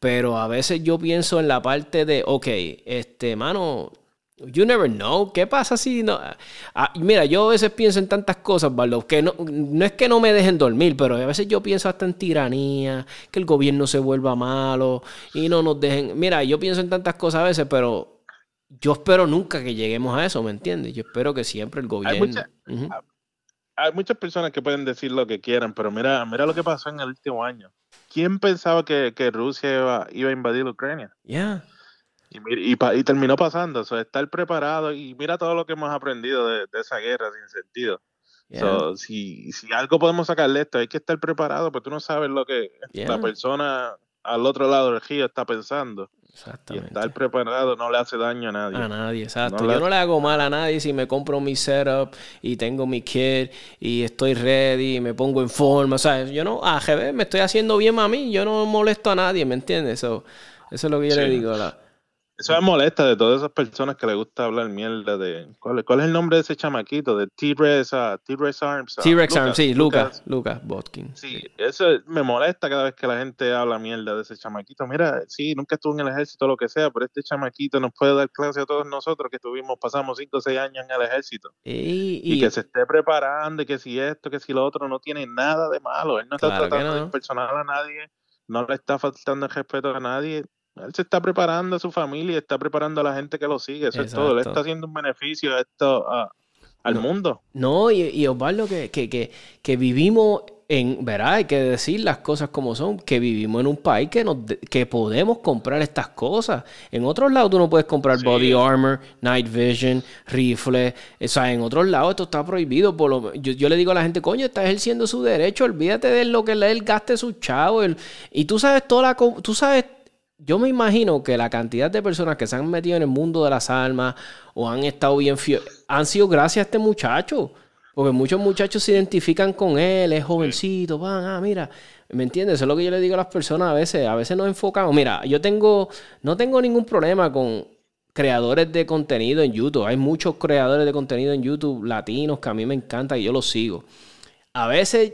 S1: Pero a veces yo pienso en la parte de, ok, este, mano, you never know. ¿Qué pasa si no? Ah, mira, yo a veces pienso en tantas cosas, Barlow, que no, no es que no me dejen dormir, pero a veces yo pienso hasta en tiranía, que el gobierno se vuelva malo y no nos dejen. Mira, yo pienso en tantas cosas a veces, pero yo espero nunca que lleguemos a eso, ¿me entiendes? Yo espero que siempre el gobierno.
S2: Hay, muchas personas que pueden decir lo que quieran, pero mira, mira lo que pasó en el último año. ¿quién pensaba que, Rusia iba, a invadir Ucrania?
S1: Ya.
S2: Y, y, terminó pasando, o estar preparado y mira todo lo que hemos aprendido de, esa guerra sin sentido. si, si, algo podemos sacarle de esto, hay que estar preparado, porque tú no sabes lo que la persona al otro lado del río está pensando. Exactamente. Y estar preparado no le hace daño a nadie.
S1: A nadie, exacto. Yo no le hago mal a nadie si me compro mi setup y tengo mi kit y estoy ready y me pongo en forma. O sea, yo no, a GB me estoy haciendo bien a mí. Yo no molesto a nadie, ¿me entiendes? eso es lo que yo le digo. La,
S2: eso me molesta de todas esas personas que le gusta hablar mierda de. ¿Cuál, cuál es el nombre de ese chamaquito? De T-Rex uh, Arms.
S1: Uh, T-Rex Arms, sí, Lucas, Lucas Botkin.
S2: Sí, eso me molesta cada vez que la gente habla mierda de ese chamaquito. Mira, sí, nunca estuvo en el ejército o lo que sea, pero este chamaquito nos puede dar clase a todos nosotros que estuvimos, pasamos 5 o 6 años en el ejército. Y, que se esté preparando y que si esto, que si lo otro, no tiene nada de malo. Él no está tratando de impersonar a nadie, no le está faltando el respeto a nadie él se está preparando a su familia, está preparando a la gente que lo sigue, eso es todo. Él está haciendo un beneficio a esto, al mundo.
S1: No, y, y Osvaldo, que, que, que, vivimos en, verá, hay que decir las cosas como son, que vivimos en un país que, nos, que podemos comprar estas cosas. En otros lados tú no puedes comprar body armor, night vision, rifle. O sea, en otros lados esto está prohibido. Por lo, yo, yo le digo a la gente, coño, está ejerciendo su derecho, olvídate de lo que él gaste su chavo. y tú sabes toda la... Tú sabes yo me imagino que la cantidad de personas que se han metido en el mundo de las almas o han estado bien han sido gracias a este muchacho. Porque muchos muchachos se identifican con él, es jovencito, van, ah, mira, ¿me entiendes? Eso es lo que yo le digo a las personas a veces. A veces nos enfocamos. Mira, yo tengo, no tengo ningún problema con creadores de contenido en YouTube. Hay muchos creadores de contenido en YouTube latinos que a mí me encantan y yo los sigo. A veces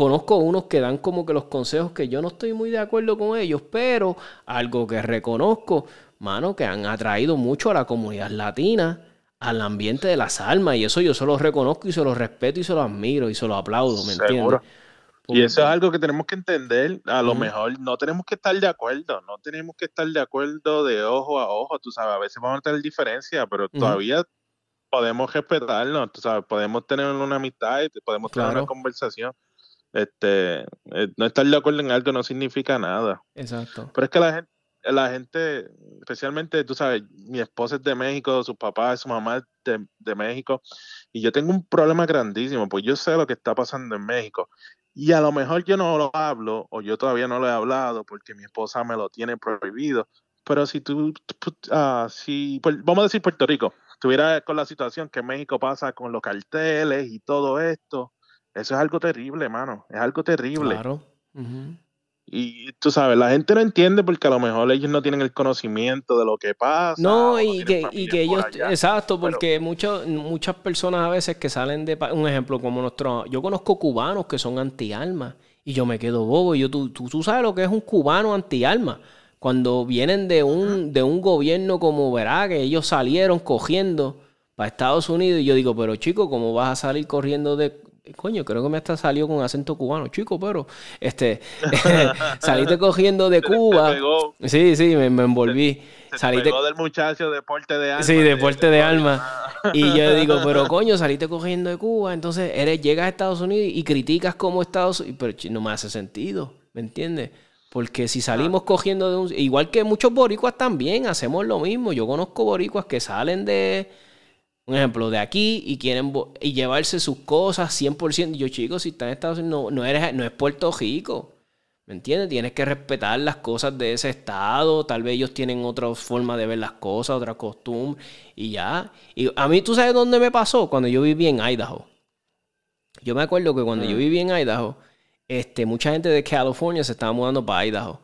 S1: conozco unos que dan como que los consejos que yo no estoy muy de acuerdo con ellos, pero algo que reconozco, mano, que han atraído mucho a la comunidad latina, al ambiente de las almas, y eso yo se lo reconozco y se lo respeto y se lo admiro y se lo aplaudo, ¿me entiendes?
S2: Y eso es algo que tenemos que entender. A lo mejor no tenemos que estar de acuerdo, no tenemos que estar de acuerdo de ojo a ojo, tú sabes, a veces vamos a tener diferencia, pero todavía podemos respetarnos, tú sabes, podemos tener una amistad y podemos tener una conversación este, eh, no estar de acuerdo en algo no significa nada.
S1: Exacto.
S2: Pero es que la gente, la gente, especialmente, tú sabes, mi esposa es de México, su papá, su mamá es de, de México, y yo tengo un problema grandísimo, pues yo sé lo que está pasando en México. Y a lo mejor yo no lo hablo, o yo todavía no lo he hablado porque mi esposa me lo tiene prohibido. Pero si tú, uh, si, vamos a decir Puerto Rico, estuviera con la situación que México pasa con los carteles y todo esto, eso es algo terrible, hermano. Es algo terrible. Claro. Y tú sabes, la gente no entiende porque a lo mejor ellos no tienen el conocimiento de lo que pasa.
S1: No, y, que, y que, ellos, exacto, porque muchas personas a veces que salen de, un ejemplo como nuestro, yo conozco cubanos que son anti-alma y yo me quedo bobo, y yo, tú, tú, tú sabes lo que es un cubano anti-alma. Cuando vienen de un, de un gobierno como verá, que ellos salieron cogiendo para Estados Unidos, y yo digo, pero chico, ¿cómo vas a salir corriendo de, Coño, creo que me hasta salió con acento cubano, chico, pero este saliste cogiendo de Cuba. Sí, sí, me, envolví.
S2: saliste del muchacho deporte de alma.
S1: Sí, deporte de, alma. Y yo digo, pero coño, saliste cogiendo de Cuba, entonces eres llegas a Estados Unidos y criticas como Estados Unidos, pero no me hace sentido, ¿me entiendes? Porque si salimos cogiendo de un... Igual que muchos boricuas también, hacemos lo mismo. Yo conozco boricuas que salen de un ejemplo, de aquí y quieren y llevarse sus cosas 100%. Yo, chicos, si están en Estados Unidos, no, no, eres, no es Puerto Rico. ¿Me entiendes? Tienes que respetar las cosas de ese estado. Tal vez ellos tienen otra forma de ver las cosas, otra costumbre. Y ya. Y a mí, ¿tú sabes dónde me pasó? Cuando yo viví en Idaho. Yo me acuerdo que cuando yo mm. viví en Idaho, este, mucha gente de California se estaba mudando para Idaho.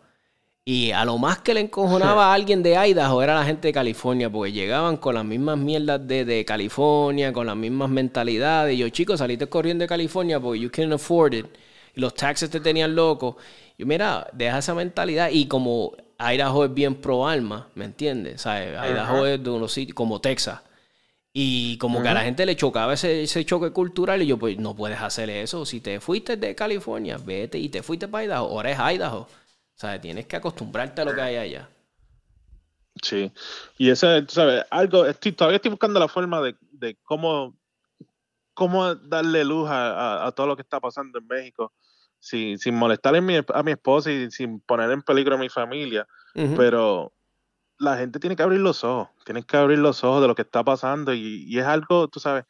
S1: Y a lo más que le encojonaba a alguien de Idaho era la gente de California, porque llegaban con las mismas mierdas de, de California, con las mismas mentalidades. Y yo, chicos, saliste corriendo de California porque you can't afford it. Y los taxes te tenían loco. Yo, mira, deja esa mentalidad. Y como Idaho es bien pro alma, ¿me entiendes? ¿Sabes? Idaho es de unos sitios como Texas. Y como que a la gente le chocaba ese, ese, choque cultural. Y yo, pues no puedes hacer eso. Si te fuiste de California, vete y te fuiste para Idaho. Ahora es Idaho. O sea, tienes que acostumbrarte a lo que hay allá.
S2: Sí. Y eso, ¿sabes? Algo, estoy, todavía estoy buscando la forma de, de cómo, cómo darle luz a, a, todo lo que está pasando en México sin, sin molestar a mi, a mi esposa y sin poner en peligro a mi familia. Pero la gente tiene que abrir los ojos, tienes que abrir los ojos de lo que está pasando y, y es algo, tú sabes,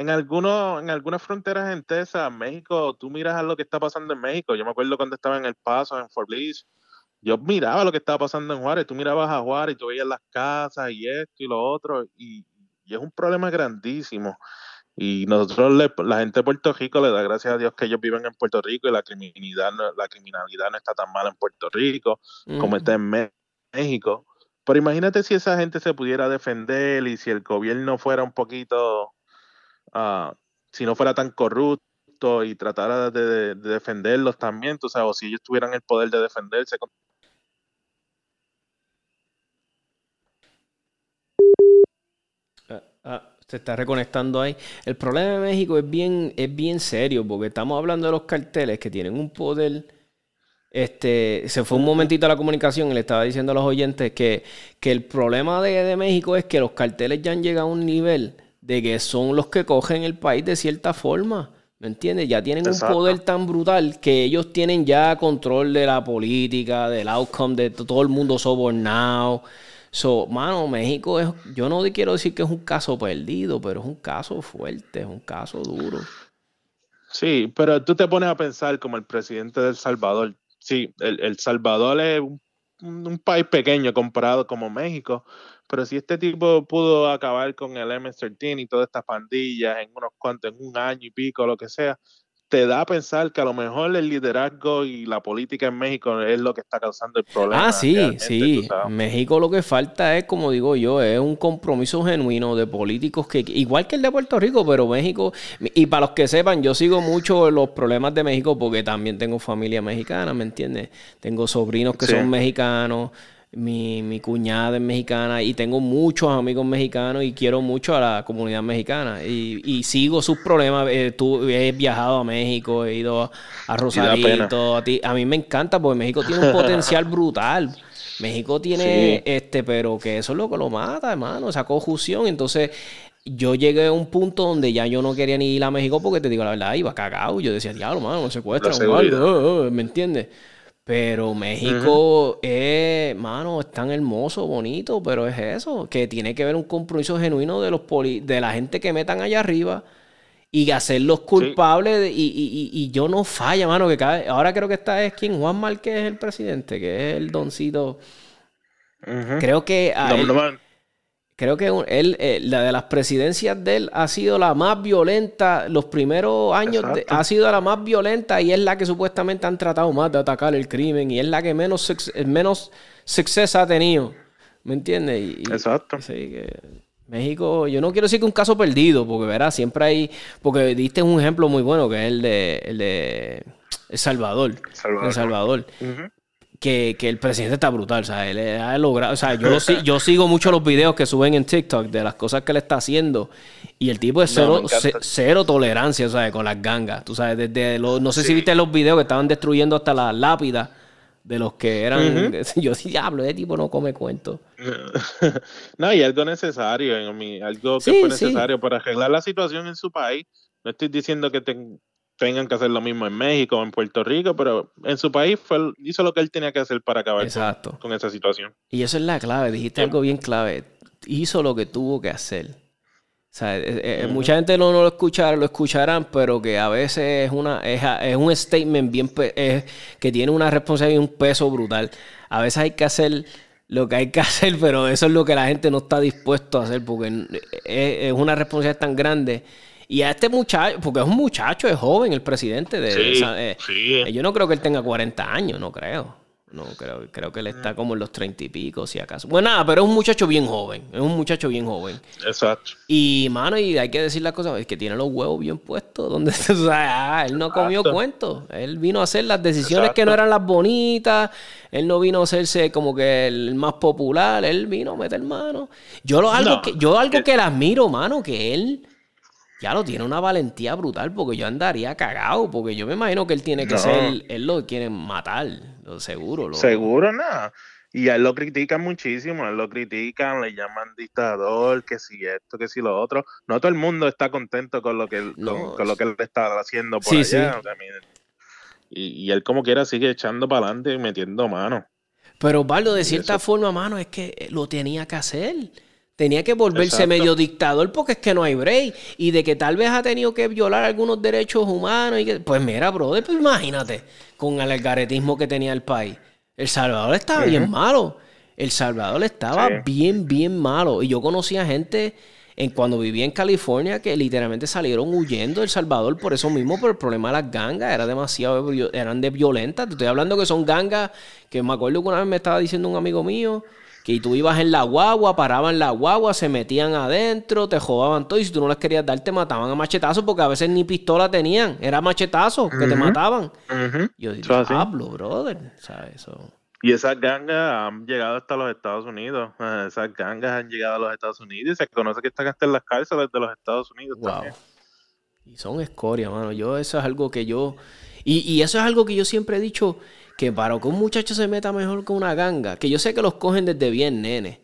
S2: en algunos, en algunas fronteras en Texas, México, tú miras a lo que está pasando en México. Yo me acuerdo cuando estaba en El Paso, en Fort Bliss, yo miraba lo que estaba pasando en Juárez. Tú mirabas a Juárez y tú veías las casas y esto y lo otro, y, es un problema grandísimo. Y nosotros, la gente de Puerto Rico, le da gracias a Dios que ellos viven en Puerto Rico y la criminalidad, la criminalidad no está tan mal en Puerto Rico como está en México. Pero imagínate si esa gente se pudiera defender y si el gobierno fuera un poquito Ah, si no fuera tan corrupto y tratara de, defenderlos también, tú sabes, o si ellos tuvieran el poder de defenderse.
S1: Ah, ah, se está reconectando ahí. El problema de México es bien, es bien serio, porque estamos hablando de los carteles que tienen un poder. Este, se fue un momentito a la comunicación y le estaba diciendo a los oyentes que, que el problema de, de México es que los carteles ya han llegado a un nivel de que son los que cogen el país de cierta forma. ¿Me entiendes? Ya tienen un poder tan brutal que ellos tienen ya control de la política, del outcome, de todo el mundo sobornado. So, mano, México es, yo no quiero decir que es un caso perdido, pero es un caso fuerte, es un caso duro.
S2: Sí, pero tú te pones a pensar como el presidente del Salvador. Sí, el, Salvador es un, un, país pequeño comparado como México, pero si este tipo pudo acabar con el MS-13 y todas estas pandillas en unos cuantos, en un año y pico, lo que sea, te da a pensar que a lo mejor el liderazgo y la política en México es lo que está causando el problema.
S1: Ah, sí, sí. México lo que falta es, como digo yo, es un compromiso genuino de políticos que, igual que el de Puerto Rico, pero México, y para los que sepan, yo sigo mucho los problemas de México porque también tengo familia mexicana, ¿me entiendes? Tengo sobrinos que son mexicanos mi, mi cuñada es mexicana y tengo muchos amigos mexicanos y quiero mucho a la comunidad mexicana y, y sigo sus problemas. Eh, tú, he viajado a México, he ido a Rosarito, a, ti. a mí me encanta porque México tiene un potencial brutal. México tiene este, pero que eso es lo que lo mata, hermano, esa conjunción. Entonces, yo llegué a un punto donde ya yo no quería ni ir a México porque te digo la verdad, iba cagado. Yo decía, diablo, mano, me secuestran, ¿me entiendes? Pero México es, mano, es tan hermoso, bonito, pero es eso, que tiene que ver un compromiso genuino de los de la gente que metan allá arriba y hacerlos culpables y, yo no falla, mano, que cada, ahora creo que está es quien Juan Márquez es el presidente, que es el doncito. Creo que creo que él, eh, la de las presidencias de él ha sido la más violenta, los primeros años ha sido la más violenta y es la que supuestamente han tratado más de atacar el crimen y es la que menos, menos suceso ha tenido. ¿Me entiendes?
S2: Exacto.
S1: México, yo no quiero decir que un caso perdido, porque verás, siempre hay, porque diste un ejemplo muy bueno que es el de, el de El Salvador. El Salvador que, el presidente está brutal. O sea, él ha logrado. O sea, yo, yo sigo mucho los videos que suben en TikTok de las cosas que él está haciendo. Y el tipo es cero, cero tolerancia, o sea, con las gangas. Tú sabes, desde los, no sé si viste los videos que estaban destruyendo hasta las lápidas de los que eran. Yo sí hablo, de tipo no come cuento.
S2: no, y algo necesario, algo que fue necesario para arreglar la situación en su país. No estoy diciendo que, te, tengan que hacer lo mismo en México o en Puerto Rico, pero en su país fue, hizo lo que él tenía que hacer para acabar con, esa situación.
S1: Y eso es la clave, dijiste algo bien clave. Hizo lo que tuvo que hacer. O sea, eh, eh, mucha gente no, lo escuchará, lo escucharán, pero que a veces es una es, un statement bien que tiene una responsabilidad y un peso brutal. A veces hay que hacer lo que hay que hacer, pero eso es lo que la gente no está dispuesto a hacer porque es, es una responsabilidad tan grande y a este muchacho, porque es un muchacho, es joven, el presidente de... Sí, eh, eh, Yo no creo que él tenga 40 años, no creo. No, creo, creo que él está como en los 30 y pico, si acaso. Bueno, nada, pero es un muchacho bien joven. Es un muchacho bien joven.
S2: Exacto.
S1: Y, mano, y hay que decir las cosas, es que tiene los huevos bien puestos. Donde, o sea, ah, él no comió cuento. Él vino a hacer las decisiones que no eran las bonitas. Él no vino a hacerse como que el más popular. Él vino a meter mano. Yo, lo, algo, que, yo algo que le admiro, mano, que él ya lo tiene una valentía brutal porque yo andaría cagado, porque yo me imagino que él tiene que ser, él lo quiere matar, seguro. Lo...
S2: Seguro nada. Y a él lo critican muchísimo, a él lo critican, le llaman dictador, que si esto, que si lo otro. No todo el mundo está contento con lo que él, con, lo que él está haciendo por allá. y, y, él como quiera sigue echando para adelante y metiendo mano.
S1: Pero Osvaldo, de cierta forma, mano, es que lo tenía que hacer. Tenía que volverse medio dictador porque es que no hay break. Y de que tal vez ha tenido que violar algunos derechos humanos. Y que, pues mira, brother, pues imagínate con el algaretismo que tenía el país. El Salvador estaba bien malo. El Salvador estaba bien, bien malo. Y yo conocía gente en cuando vivía en California que literalmente salieron huyendo del Salvador por eso mismo, por el problema de las gangas. Era demasiado, eran de violentas. Te estoy hablando que son gangas que me acuerdo que una vez me estaba diciendo un amigo mío que tú ibas en la guagua, paraban la guagua, se metían adentro, te jodaban todo y si tú no les querías dar te mataban a machetazos porque a veces ni pistola tenían, era machetazos que te mataban. Yo digo, hablo, brother,
S2: Y esas gangas han llegado hasta los Estados Unidos. Esas gangas han llegado a los Estados Unidos y se conoce que están hasta en las cárceles de los Estados Unidos también.
S1: Y son escoria, mano. Yo, eso es algo que yo. Y, y eso es algo que yo siempre he dicho que para que un muchacho se meta mejor con una ganga, que yo sé que los cogen desde bien, nene.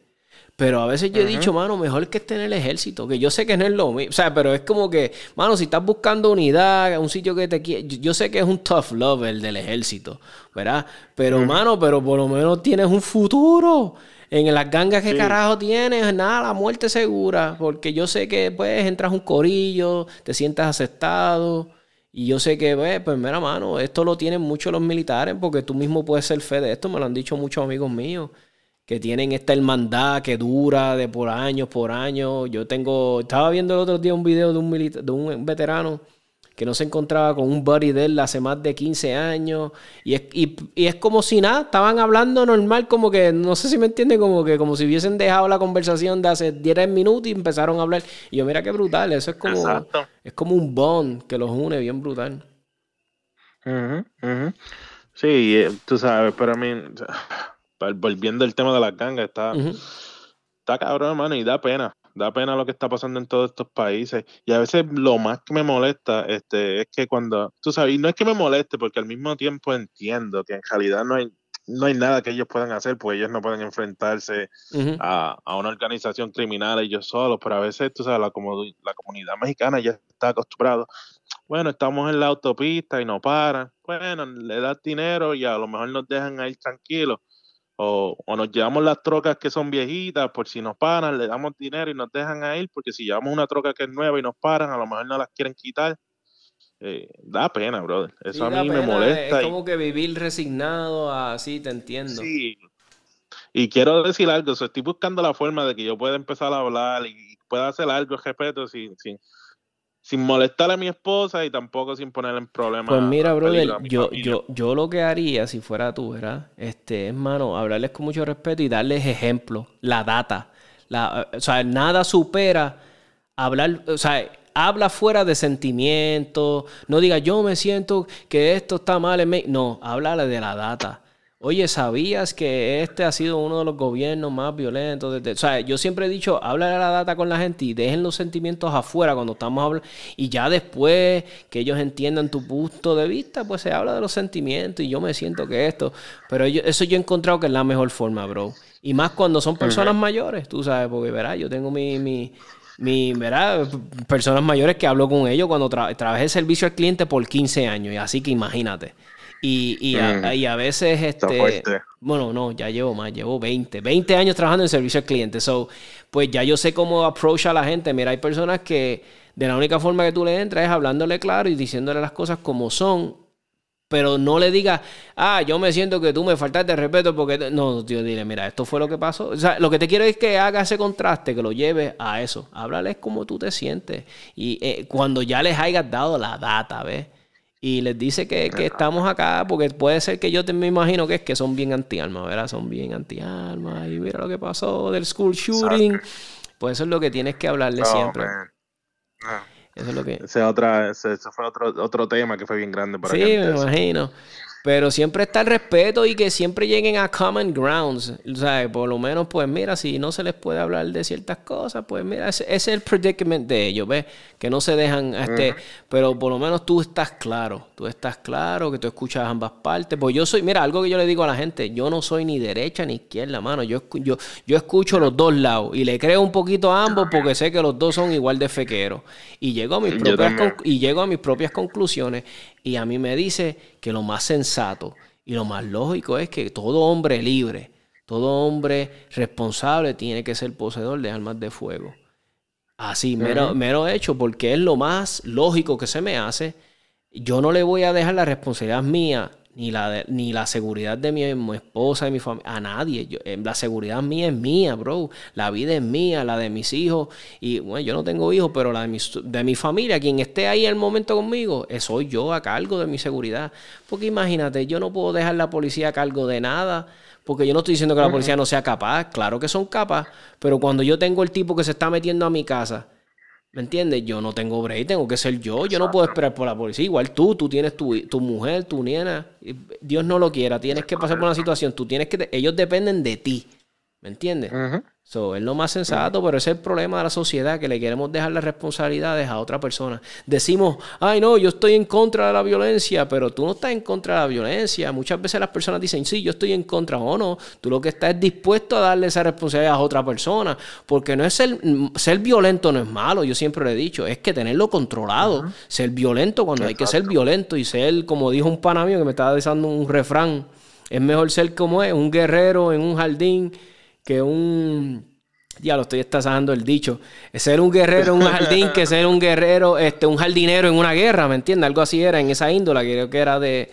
S1: Pero a veces yo he dicho, mano, mejor que esté en el ejército, que yo sé que no es lo mismo. O sea, pero es como que, mano, si estás buscando unidad, un sitio que te quiere. Yo sé que es un tough love el del ejército, ¿verdad? Pero, mano, pero por lo menos tienes un futuro. En las gangas que carajo tienes, nada, la muerte segura. Porque yo sé que, pues, entras un corillo, te sientes aceptado. Y yo sé que, pues mira, mano, esto lo tienen mucho los militares porque tú mismo puedes ser fe de esto, me lo han dicho muchos amigos míos, que tienen esta hermandad que dura de por años, por años. Yo tengo, estaba viendo el otro día un video de un, de un veterano que no se encontraba con un buddy de él hace más de 15 años. Y es, y, es como si nada, estaban hablando normal, como que, no sé si me entiende, como que como si hubiesen dejado la conversación de hace 10 minutos y empezaron a hablar. Y yo, mira qué brutal, eso es como, es como un bond que los une bien brutal.
S2: Sí, eh, tú sabes, pero a mí, volviendo al tema de la ganga, está, está cabrón, hermano, y da pena da pena lo que está pasando en todos estos países. Y a veces lo más que me molesta este, es que cuando, tú sabes, y no es que me moleste, porque al mismo tiempo entiendo que en realidad no hay, no hay nada que ellos puedan hacer, porque ellos no pueden enfrentarse a, una organización criminal ellos solos, pero a veces, tú sabes, la, la comunidad mexicana ya está acostumbrada. Bueno, estamos en la autopista y no paran. Bueno, le das dinero y a lo mejor nos dejan ahí tranquilos O, o, nos llevamos las trocas que son viejitas, por si nos paran, le damos dinero y nos dejan a ir, porque si llevamos una troca que es nueva y nos paran, a lo mejor no las quieren quitar. Eh, da pena, brother. Eso a mí me molesta.
S1: Es como que vivir resignado así, te entiendo.
S2: Sí. Y quiero decir algo, estoy buscando la forma de que yo pueda empezar a hablar y pueda hacer algo respeto sin, sin, sin molestar a mi esposa y tampoco sin ponerle en problemas.
S1: Pues mira, brother, yo, yo, yo lo que haría si fuera tú, ¿verdad? Este, hermano, hablarles con mucho respeto y darles ejemplos, la data. La, o sea, nada supera hablar, o sea, habla fuera de sentimientos, no diga yo me siento que esto está mal en mí. No, háblale de la data. Oye, ¿sabías que este ha sido uno de los gobiernos más violentos? o sea, yo siempre he dicho, habla de la data con la gente y dejen los sentimientos afuera cuando estamos hablando. Y ya después que ellos entiendan tu punto de vista, pues se habla de los sentimientos y yo me siento que esto. Pero eso yo he encontrado que es la mejor forma, bro. Y más cuando son personas mayores, tú sabes, porque verás, yo tengo mi, mi, mi, ¿verdad? Personas mayores que hablo con ellos cuando trabajé servicio al cliente por 15 años. Y así que imagínate. Y, y, a, y, a, veces, este, bueno, no, ya llevo más, llevo 20, 20 años trabajando en servicio al cliente. So, pues ya yo sé cómo approach a la gente. Mira, hay personas que de la única forma que tú le entras es hablándole claro y diciéndole las cosas como son. Pero no le digas, ah, yo me siento que tú me faltaste respeto porque... No, tío, dile, mira, esto fue lo que pasó. O sea, lo que te quiero es que haga ese contraste, que lo lleves a eso. Háblales cómo tú te sientes. Y eh, cuando ya les hayas dado la data, ¿ves? Y les dice que, estamos acá, porque puede ser que yo te, me imagino que es que son bien anti-alma, ¿verdad? Son bien anti-alma, y mira lo que pasó del school shooting. Pues eso es lo que tienes que hablarle siempre.
S2: Eso es lo que... Ese, otra, ese, fue otro, otro tema que fue bien grande
S1: para Sí, me imagino. Pero siempre está el respeto y que siempre lleguen a common grounds. O sea, por lo menos, pues mira, si no se les puede hablar de ciertas cosas, pues mira, ese, es el predicament de ellos, ¿ves? Que no se dejan, este, pero por lo menos tú estás claro, tú estás claro, que tú escuchas ambas partes. Pues yo soy, mira, algo que yo le digo a la gente, yo no soy ni derecha ni izquierda, mano. Yo, yo, yo escucho los dos lados y le creo un poquito a ambos porque sé que los dos son igual de fequeros. Y llego a mis propias, y llego a mis propias conclusiones. Y a mí me dice que lo más sensato y lo más lógico es que todo hombre libre, todo hombre responsable tiene que ser poseedor de armas de fuego. Así, mero, mero hecho, porque es lo más lógico que se me hace. Yo no le voy a dejar la responsabilidad mía ni la, ni la seguridad de mi, esposa, de mi familia, a nadie. Eh, la seguridad mía es mía, bro. La vida es mía, la de mis hijos. Y bueno, yo no tengo hijos, pero la de mi, de mi familia, quien esté ahí el momento conmigo, eh, soy yo a cargo de mi seguridad. Porque imagínate, yo no puedo dejar la policía a cargo de nada. Porque yo no estoy diciendo que la policía no sea capaz, claro que son capaces, pero cuando yo tengo el tipo que se está metiendo a mi casa ¿Me entiendes? Yo no tengo break, tengo que ser yo. Yo no puedo esperar por la policía. Igual tú, tú tienes tu, tu mujer, tu niena. Dios no lo quiera. Tienes que pasar por una situación. Tú tienes que. Ellos dependen de ti. ¿Me entiendes? So, es lo más sensato, pero ese es el problema de la sociedad, que le queremos dejar las responsabilidades a otra persona. Decimos, ay no, yo estoy en contra de la violencia, pero tú no estás en contra de la violencia. Muchas veces las personas dicen, sí, yo estoy en contra o no. Tú lo que estás es dispuesto a darle esa responsabilidad a otra persona, porque no es ser, ser violento no es malo, yo siempre lo he dicho, es que tenerlo controlado, ser violento cuando hay que ser violento y ser, como dijo un pana mío que me estaba diciendo un refrán, es mejor ser como es, un guerrero en un jardín que un ya lo estoy estasando el dicho. Ser un guerrero en un jardín que ser un guerrero, este, un jardinero en una guerra, ¿me entiendes? Algo así era en esa índola, creo que era de,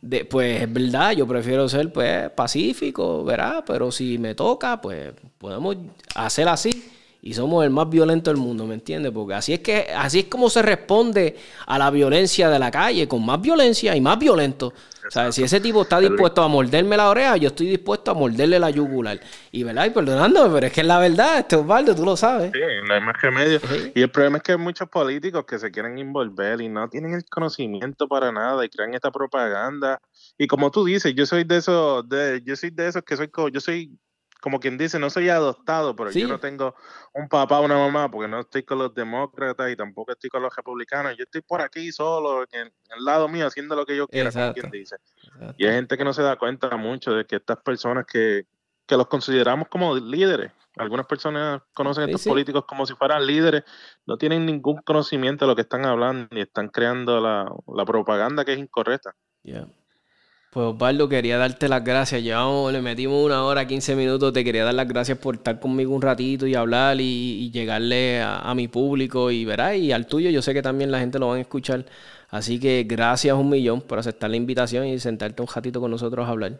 S1: de, pues es verdad, yo prefiero ser pues pacífico, ¿verdad? Pero si me toca, pues podemos hacer así y somos el más violento del mundo, ¿me entiendes? Porque así es que así es como se responde a la violencia de la calle, con más violencia y más violento. O sea, si ese tipo está dispuesto a morderme la oreja, yo estoy dispuesto a morderle la yugular. Y verdad, y perdonándome, pero es que es la verdad, este Osvaldo, tú lo sabes.
S2: Sí, no hay más remedio. Y el problema es que hay muchos políticos que se quieren envolver y no tienen el conocimiento para nada y crean esta propaganda. Y como tú dices, yo soy de esos, de, yo soy de esos que soy, yo soy como quien dice, no soy adoptado, pero yo no tengo un papá o una mamá porque no estoy con los demócratas y tampoco estoy con los republicanos. Yo estoy por aquí solo, en, el lado mío, haciendo lo que yo quiera, como quien dice. Y hay gente que no se da cuenta mucho de que estas personas que, que los consideramos como líderes, algunas personas conocen a estos políticos como si fueran líderes, no tienen ningún conocimiento de lo que están hablando y están creando la, propaganda que es incorrecta.
S1: Pues Osvaldo, quería darte las gracias. Llevamos, le metimos una hora, 15 minutos. Te quería dar las gracias por estar conmigo un ratito y hablar y, llegarle a, mi público y verá, y al tuyo. Yo sé que también la gente lo va a escuchar. Así que gracias un millón por aceptar la invitación y sentarte un ratito con nosotros a hablar.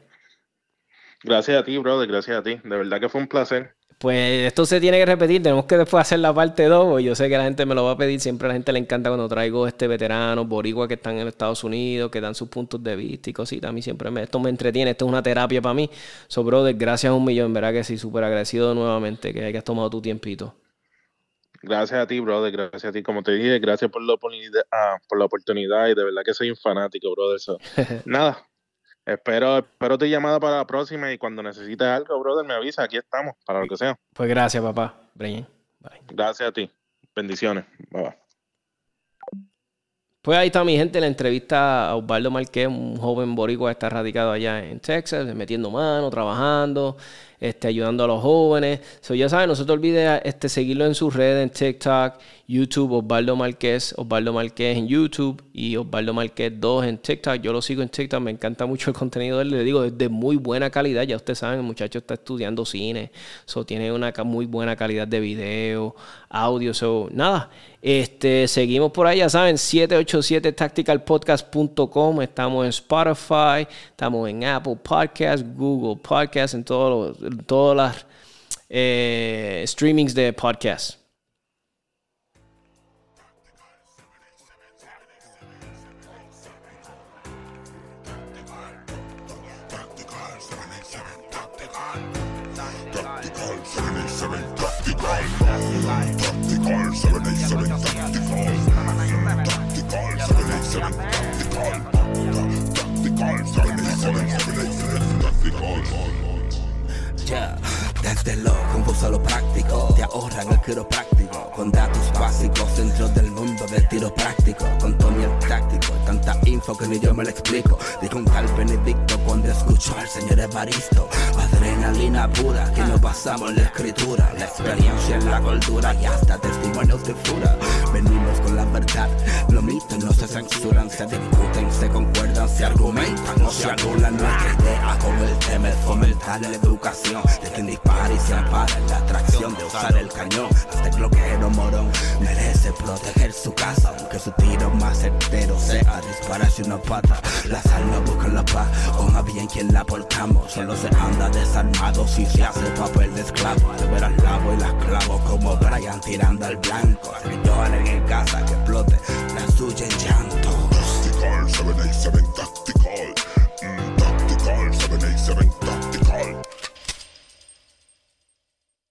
S2: Gracias a ti, brother. Gracias a ti. De verdad que fue un placer.
S1: Pues esto se tiene que repetir, tenemos que después hacer la parte 2, yo sé que la gente me lo va a pedir, siempre a la gente le encanta cuando traigo este veterano, boricua que están en Estados Unidos, que dan sus puntos de vista y cositas, a mí siempre me, esto me entretiene, esto es una terapia para mí. So, brother, gracias a un millón, verdad que sí, súper agradecido nuevamente que hayas tomado tu tiempito.
S2: Gracias a ti, brother, gracias a ti, como te dije, gracias por la oportunidad, ah, por la oportunidad y de verdad que soy un fanático, brother. nada, Espero, espero tu llamada para la próxima y cuando necesites algo, brother, me avisa. Aquí estamos, para lo que sea.
S1: Pues gracias, papá. Bye.
S2: Gracias a ti. Bendiciones. Bye, bye.
S1: Pues ahí está mi gente, la entrevista a Osvaldo Marqués, un joven boricua que está radicado allá en Texas, metiendo mano, trabajando, este, ayudando a los jóvenes. So, ya saben, no se te olvide este, seguirlo en sus redes, en TikTok, YouTube, Osvaldo Marqués, Osvaldo Marqués en YouTube y Osvaldo Marqués 2 en TikTok. Yo lo sigo en TikTok, me encanta mucho el contenido de él. Le digo, es de muy buena calidad. Ya ustedes saben, el muchacho está estudiando cine, so, tiene una muy buena calidad de video, audio. So, nada, este, seguimos por ahí, ya saben, 787tacticalpodcast.com. Estamos en Spotify, estamos en Apple Podcast, Google Podcast, en todos los todas las eh, streamings de podcast.
S3: Desde lo a lo práctico, te ahorran el quiropráctico. Con datos básicos dentro del mundo del tiro práctico. Con Tony el táctico, tanta info que ni yo me lo explico. Dijo un tal Benedicto cuando escuchó al señor Evaristo. Adrenalina pura, que nos basamos en la escritura. La experiencia en la cultura y hasta testimonios de fura. Venimos con la verdad, los mitos no se censuran, se discuten, se concuerdan, se argumentan, no se anulan nuestra idea. Con el tema es fomentar la educación de quien dispara y se ampara la atracción de usar el cañón. Este cloquero morón merece proteger su casa, aunque su tiro más certero sea dispararse una pata. Las almas buscan la paz, o más bien quien la portamos. Solo se anda desarmado si se hace papel de esclavo. Al ver al lavo y las clavo como Brian tirando al blanco. Que lloren en casa, que explote la suya en llanto.
S4: Tactical 787 Tactical. Mm, tactical 787